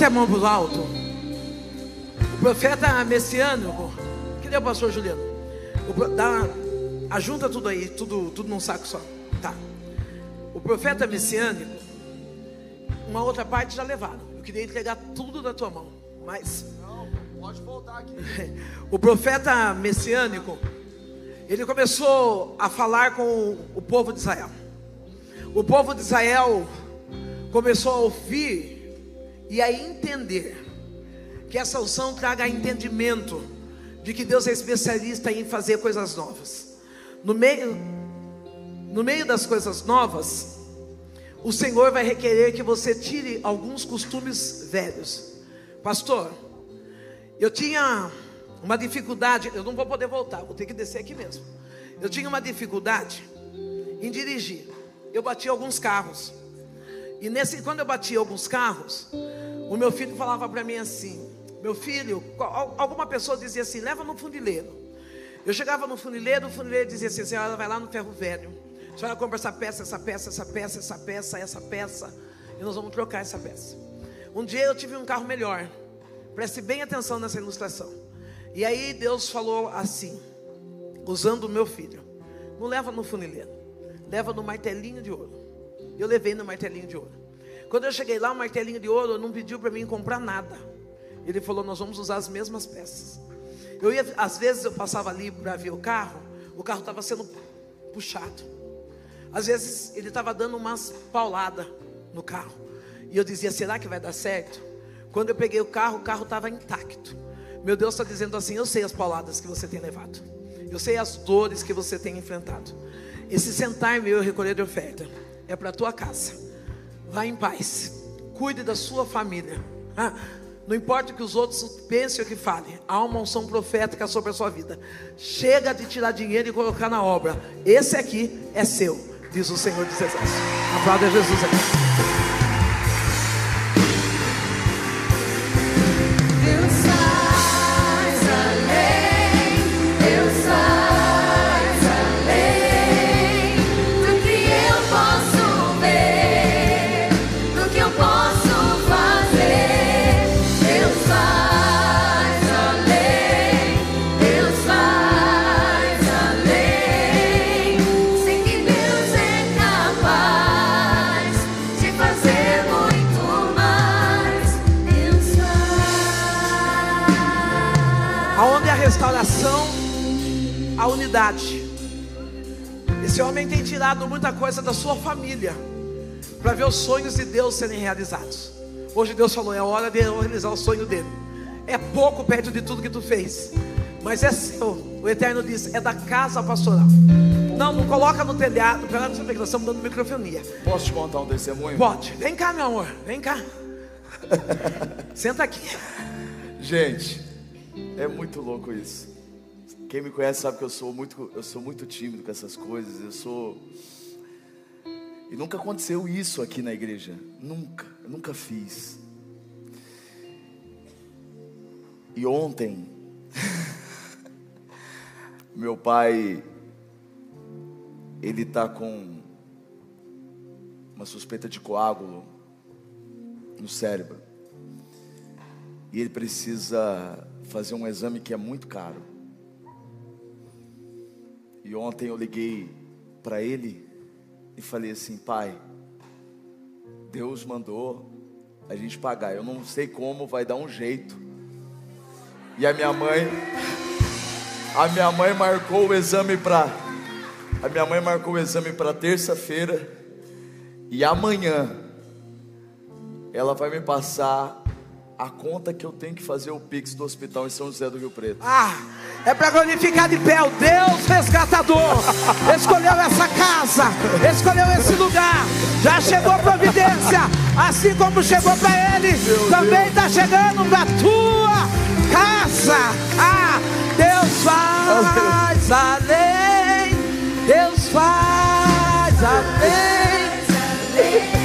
Levante a mão para o alto. O profeta messiânico. Cadê o pastor Juliano? O, dá, ajunta tudo aí, tudo, tudo num saco só. Tá. O profeta messiânico, uma outra parte já levaram. Eu queria entregar tudo da tua mão, mas. Não, pode voltar aqui. o profeta messiânico, ele começou a falar com o povo de Israel. O povo de Israel começou a ouvir e a entender que essa unção traga entendimento de que Deus é especialista em fazer coisas novas. No meio no meio das coisas novas, o Senhor vai requerer que você tire alguns costumes velhos. Pastor, eu tinha uma dificuldade, eu não vou poder voltar, vou ter que descer aqui mesmo. Eu tinha uma dificuldade em dirigir. Eu bati alguns carros. E nesse, quando eu bati alguns carros, o meu filho falava para mim assim: Meu filho, alguma pessoa dizia assim: leva no funileiro. Eu chegava no funileiro, o funileiro dizia assim: senhora vai lá no ferro velho. A senhora compra essa peça, essa peça, essa peça, essa peça, essa peça. E nós vamos trocar essa peça. Um dia eu tive um carro melhor. Preste bem atenção nessa ilustração. E aí Deus falou assim, usando o meu filho: Não leva no funileiro, leva no martelinho de ouro. Eu levei no martelinho de ouro. Quando eu cheguei lá, o martelinho de ouro não pediu para mim comprar nada. Ele falou: Nós vamos usar as mesmas peças. Eu ia, às vezes eu passava ali para ver o carro, o carro estava sendo puxado. Às vezes ele estava dando umas pauladas no carro. E eu dizia: Será que vai dar certo? Quando eu peguei o carro, o carro estava intacto. Meu Deus está dizendo assim: Eu sei as pauladas que você tem levado. Eu sei as dores que você tem enfrentado. Esse sentar meu e recolher de oferta é para a tua casa. Vá em paz. Cuide da sua família. Ah, não importa o que os outros pensem ou que falem, há uma unção profética sobre a sua vida. Chega de tirar dinheiro e colocar na obra. Esse aqui é seu, diz o Senhor dos Exércitos. Aplauda Jesus aqui. Esse homem tem tirado muita coisa da sua família para ver os sonhos de Deus serem realizados. Hoje Deus falou: é hora de realizar o sonho dele. É pouco perto de tudo que tu fez, mas é seu. O Eterno diz: é da casa pastoral. Não, não coloca no telhado, para não que nós estamos dando microfonia. Posso te contar um testemunho? Pode. Vem cá, meu amor. Vem cá. Senta aqui. Gente, é muito louco isso. Quem me conhece sabe que eu sou muito, eu sou muito tímido com essas coisas. Eu sou e nunca aconteceu isso aqui na igreja. Nunca, nunca fiz. E ontem, meu pai, ele está com uma suspeita de coágulo no cérebro. E ele precisa fazer um exame que é muito caro. E ontem eu liguei para ele e falei assim: Pai, Deus mandou a gente pagar. Eu não sei como, vai dar um jeito. E a minha mãe, a minha mãe marcou o exame para, a minha mãe marcou o exame para terça-feira. E amanhã ela vai me passar a conta que eu tenho que fazer o Pix do hospital em São José do Rio Preto. Ah, é para glorificar de pé o Deus resgatador. Escolheu essa casa, escolheu esse lugar. Já chegou a providência, assim como chegou para ele, Meu também está chegando para tua casa. Ah, Deus faz além, Deus faz além.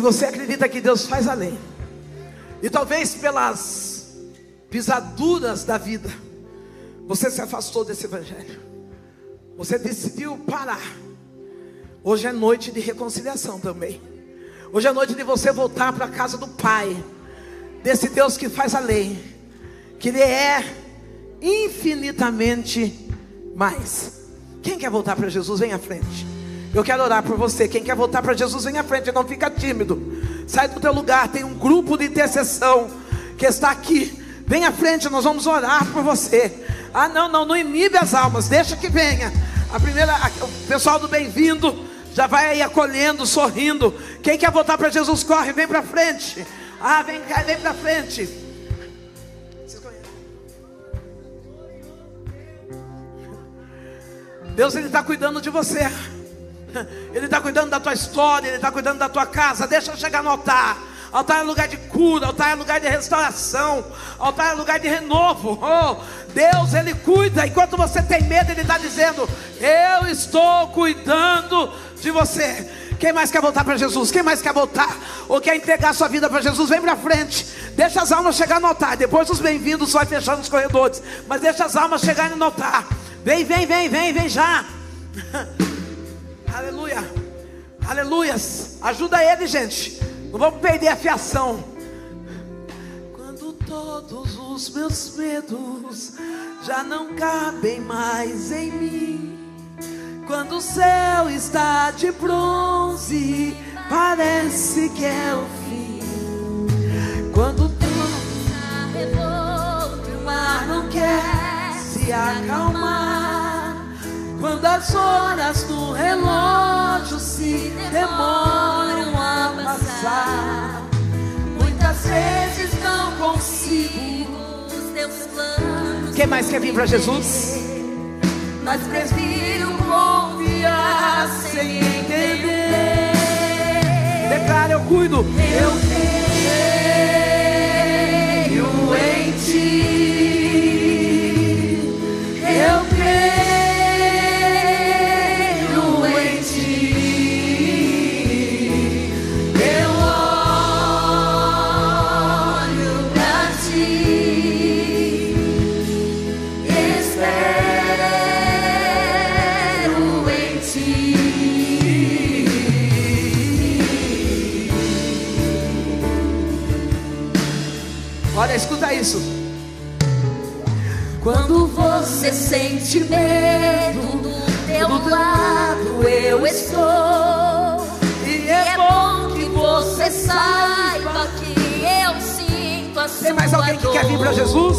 Se você acredita que Deus faz além, e talvez pelas pisaduras da vida, você se afastou desse evangelho, você decidiu parar. Hoje é noite de reconciliação também. Hoje é noite de você voltar para a casa do Pai, desse Deus que faz além, que Ele é infinitamente mais. Quem quer voltar para Jesus, vem à frente. Eu quero orar por você. Quem quer voltar para Jesus, vem à frente, não fica tímido. Sai do teu lugar, tem um grupo de intercessão que está aqui. Vem à frente, nós vamos orar por você. Ah, não, não, não inibe as almas, deixa que venha. A primeira, a, o pessoal do bem-vindo já vai aí acolhendo, sorrindo. Quem quer voltar para Jesus, corre, vem para frente. Ah, vem cá, vem para frente. Deus ele está cuidando de você. Ele está cuidando da tua história, Ele está cuidando da tua casa. Deixa eu chegar no altar. Altar é lugar de cura, altar é lugar de restauração, altar é lugar de renovo. Oh, Deus, Ele cuida. Enquanto você tem medo, Ele está dizendo: Eu estou cuidando de você. Quem mais quer voltar para Jesus? Quem mais quer voltar? Ou quer entregar sua vida para Jesus? Vem para frente. Deixa as almas chegar no altar. Depois os bem-vindos vai fechando os corredores. Mas deixa as almas chegarem no altar. Vem, vem, vem, vem, vem já. Aleluia. Aleluias. Ajuda ele, gente. Não vamos perder a fiação. Quando todos os meus medos já não cabem mais em mim. Quando o céu está de bronze, parece que é o fim. Quando tudo está revolto, o mar não quer se acalmar. Quando as horas do relógio se demoram a passar, muitas vezes não consigo os teus planos. Quem mais quer vir para Jesus? Mas prefiro confiar sem entender. Declara, eu cuido. Eu Quando você sente medo, do teu lado eu estou. E é bom que você saiba que eu sinto a sua Tem mais alguém que quer vir para Jesus?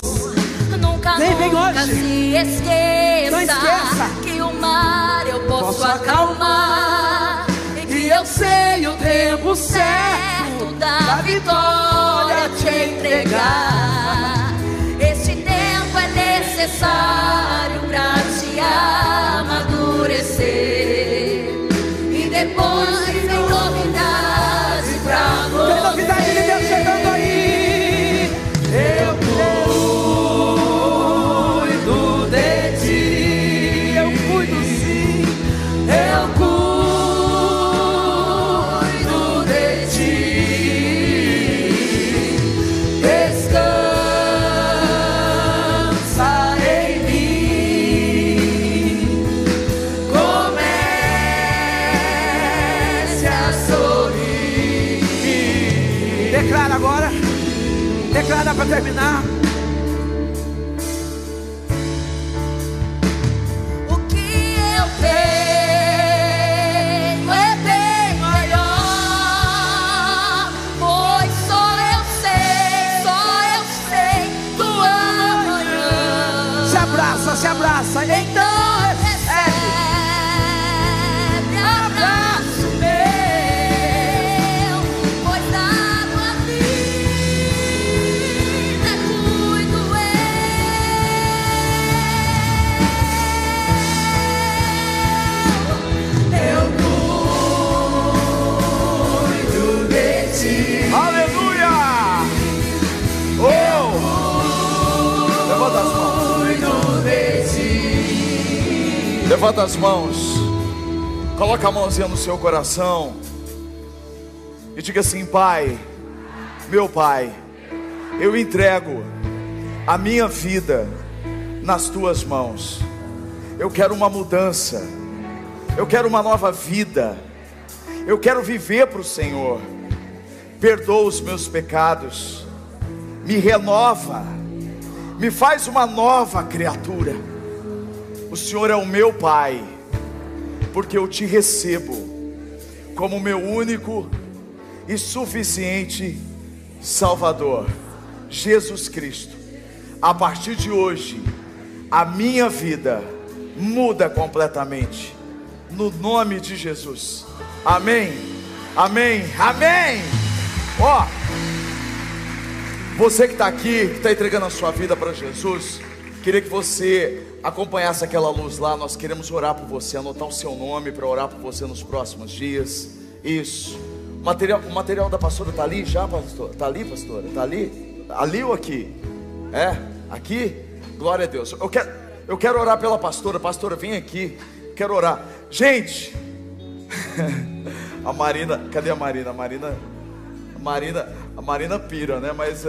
Nunca, Vem, vem nunca hoje. se esqueça, Não esqueça. que o mar eu posso, Posso acalmar. E que eu sei o tempo certo da vitória te entregar. Necessário pra te amadurecer. Para terminar. Levanta as mãos. Coloca a mãozinha no seu coração. E diga assim: Pai, meu Pai, eu entrego a minha vida nas tuas mãos. Eu quero uma mudança. Eu quero uma nova vida. Eu quero viver para o Senhor. Perdoa os meus pecados. Me renova. Me faz uma nova criatura. O Senhor é o meu Pai, porque eu te recebo como meu único e suficiente Salvador, Jesus Cristo. A partir de hoje, a minha vida muda completamente, no nome de Jesus. Amém, amém, amém. Ó, você que está aqui, que está entregando a sua vida para Jesus, queria que você acompanhasse aquela luz lá. Nós queremos orar por você, anotar o seu nome para orar por você nos próximos dias. Isso. O material, o material da pastora está ali já, pastor? Está ali, pastora? Está ali? Ali ou aqui? É? Aqui? Glória a Deus. Eu quero, eu quero orar pela pastora. Pastora, vem aqui. Quero orar. Gente, a Marina, cadê a Marina? A Marina, a Marina, a Marina pira, né? Mas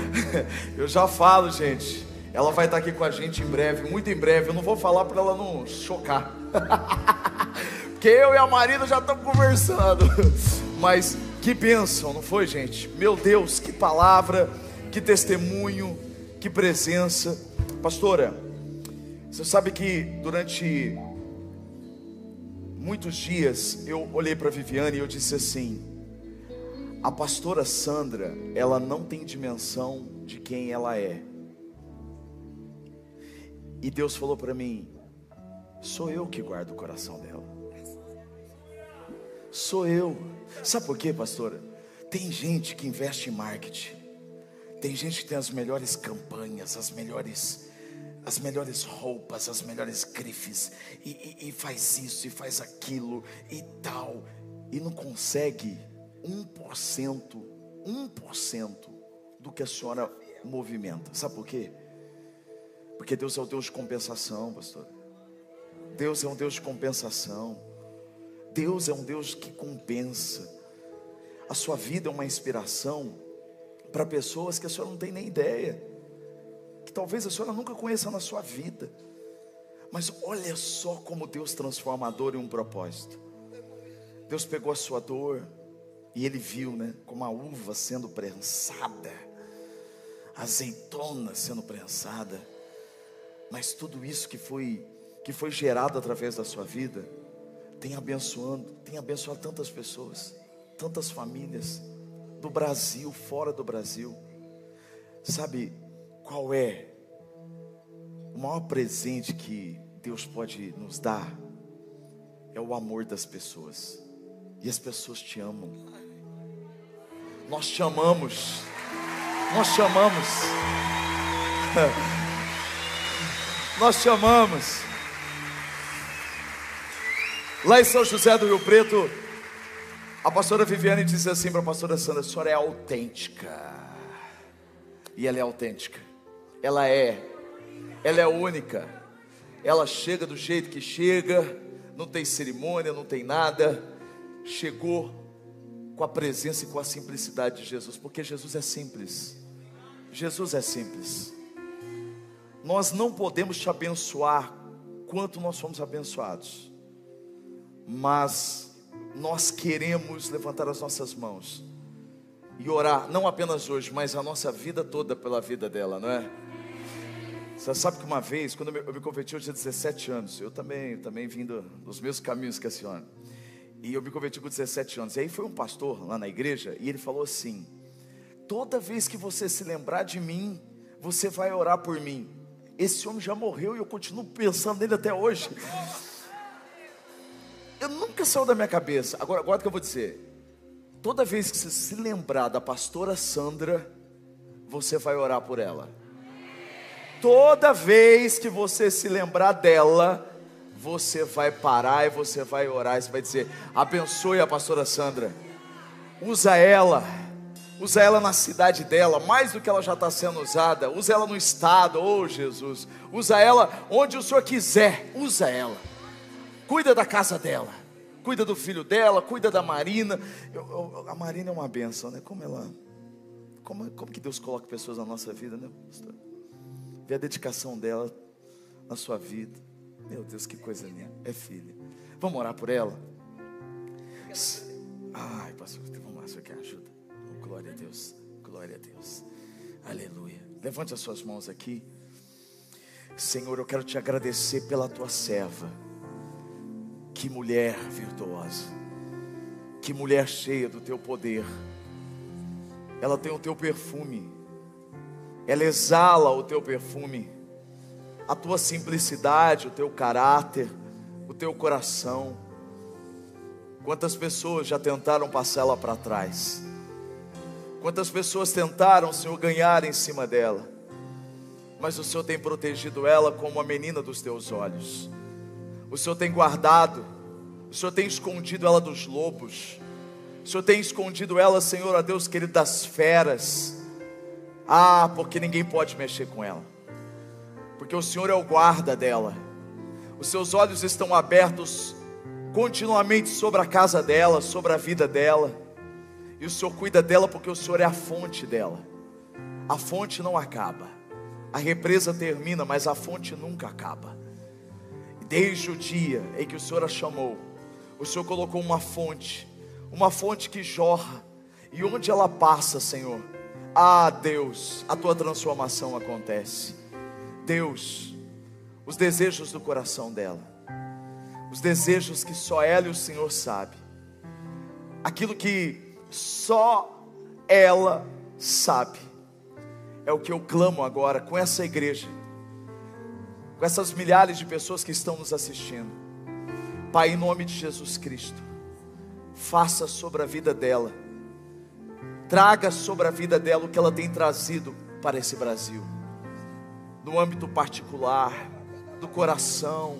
eu já falo, gente. Ela vai estar aqui com a gente em breve, muito em breve. Eu não vou falar para ela não chocar. Porque eu e a Marina já estamos conversando. Mas que bênção, não foi, gente? Meu Deus, que palavra, que testemunho, que presença. Pastora, você sabe que durante muitos dias eu olhei para Viviane e eu disse assim: a pastora Sandra, ela não tem dimensão de quem ela é. E Deus falou para mim: sou eu que guardo o coração dela. Sou eu. Sabe por quê, pastora? Tem gente que investe em marketing. Tem gente que tem as melhores campanhas, as melhores, as melhores roupas, as melhores grifes, e, e, e faz isso e faz aquilo e tal, e não consegue 1%, 1% do que a senhora movimenta. Sabe por quê? Porque Deus é o Deus de compensação, pastor. Deus é um Deus de compensação. Deus é um Deus que compensa. A sua vida é uma inspiração para pessoas que a senhora não tem nem ideia, que talvez a senhora nunca conheça na sua vida. Mas olha só como Deus transforma a dor em um propósito. Deus pegou a sua dor e ele viu, né, como a uva sendo prensada, a azeitona sendo prensada mas tudo isso que foi que foi gerado através da sua vida tem abençoando, tem abençoado tantas pessoas, tantas famílias do Brasil, fora do Brasil. Sabe qual é o maior presente que Deus pode nos dar? É o amor das pessoas. E as pessoas te amam. Nós te amamos. Nós te amamos. Nós te amamos. Lá em São José do Rio Preto, a pastora Viviane disse assim para a pastora Sandra: a senhora é autêntica. E ela é autêntica. Ela é. Ela é única. Ela chega do jeito que chega, não tem cerimônia, não tem nada. Chegou com a presença e com a simplicidade de Jesus, porque Jesus é simples. Jesus é simples. Nós não podemos te abençoar quanto nós somos abençoados, mas nós queremos levantar as nossas mãos e orar, não apenas hoje, mas a nossa vida toda pela vida dela, não é? Você sabe que uma vez, quando eu me converti, eu tinha 17 anos, eu também, também vindo dos meus caminhos que a senhora, e eu me converti com 17 anos, e aí foi um pastor lá na igreja, e ele falou assim: toda vez que você se lembrar de mim, você vai orar por mim. Esse homem já morreu e eu continuo pensando nele até hoje. Eu nunca saiu da minha cabeça. Agora, agora que eu vou dizer. Toda vez que você se lembrar da pastora Sandra, você vai orar por ela. Toda vez que você se lembrar dela, você vai parar e você vai orar. E você vai dizer: abençoe a pastora Sandra. Usa ela Usa ela na cidade dela, mais do que ela já está sendo usada. Usa ela no estado, oh Jesus. Usa ela onde o Senhor quiser. Usa ela. Cuida da casa dela. Cuida do filho dela. Cuida da Marina. Eu, eu, a Marina é uma benção, né? Como ela. Como, como que Deus coloca pessoas na nossa vida, né, pastor? Vê a dedicação dela na sua vida. Meu Deus, que coisa linda. É filha. Vamos orar por ela? Ai, pastor, vamos lá, senhor quer ajuda. Glória a Deus, glória a Deus. Aleluia. Levante as suas mãos aqui. Senhor, eu quero te agradecer pela tua serva. Que mulher virtuosa. Que mulher cheia do teu poder. Ela tem o teu perfume. Ela exala o teu perfume. A tua simplicidade, o teu caráter, o teu coração. Quantas pessoas já tentaram passar ela para trás? Quantas pessoas tentaram, Senhor, ganhar em cima dela? Mas o Senhor tem protegido ela como a menina dos teus olhos. O Senhor tem guardado, o Senhor tem escondido ela dos lobos. O Senhor tem escondido ela, Senhor, a Deus querido, das feras. Ah, porque ninguém pode mexer com ela. Porque o Senhor é o guarda dela. Os seus olhos estão abertos continuamente sobre a casa dela, sobre a vida dela. E o Senhor cuida dela porque o Senhor é a fonte dela. A fonte não acaba. A represa termina, mas a fonte nunca acaba. Desde o dia em que o Senhor a chamou, o Senhor colocou uma fonte, uma fonte que jorra, e onde ela passa, Senhor, ah Deus, a tua transformação acontece. Deus, os desejos do coração dela os desejos que só ela e o Senhor sabe, aquilo que só ela sabe, é o que eu clamo agora com essa igreja, com essas milhares de pessoas que estão nos assistindo. Pai, em nome de Jesus Cristo, faça sobre a vida dela, traga sobre a vida dela o que ela tem trazido para esse Brasil, no âmbito particular, do coração,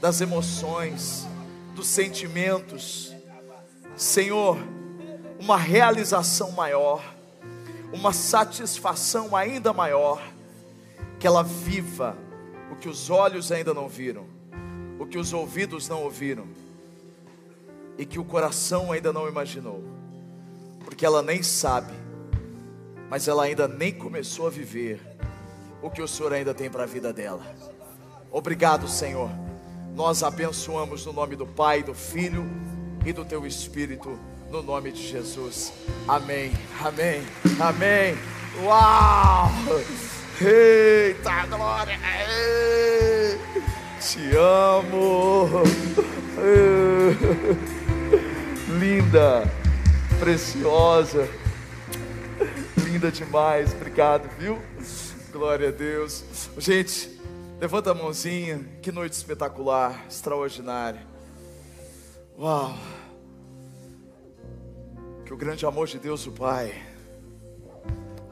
das emoções, dos sentimentos. Senhor, uma realização maior, uma satisfação ainda maior, que ela viva o que os olhos ainda não viram, o que os ouvidos não ouviram, e que o coração ainda não imaginou, porque ela nem sabe, mas ela ainda nem começou a viver o que o Senhor ainda tem para a vida dela. Obrigado, Senhor nós abençoamos no nome do Pai, do Filho e do Teu Espírito, no nome de Jesus. Amém, amém, amém. Uau! Eita glória! Te amo! Linda, preciosa, linda demais. Obrigado, viu? Glória a Deus. Gente, Levanta a mãozinha, que noite espetacular, extraordinária. Uau! Que o grande amor de Deus, o Pai,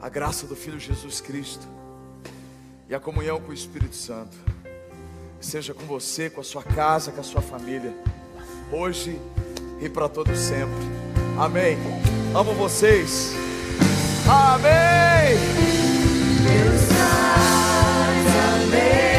a graça do Filho Jesus Cristo e a comunhão com o Espírito Santo seja com você, com a sua casa, com a sua família, hoje e para todo sempre. Amém. Amo vocês. Amém. Deus faz, amém.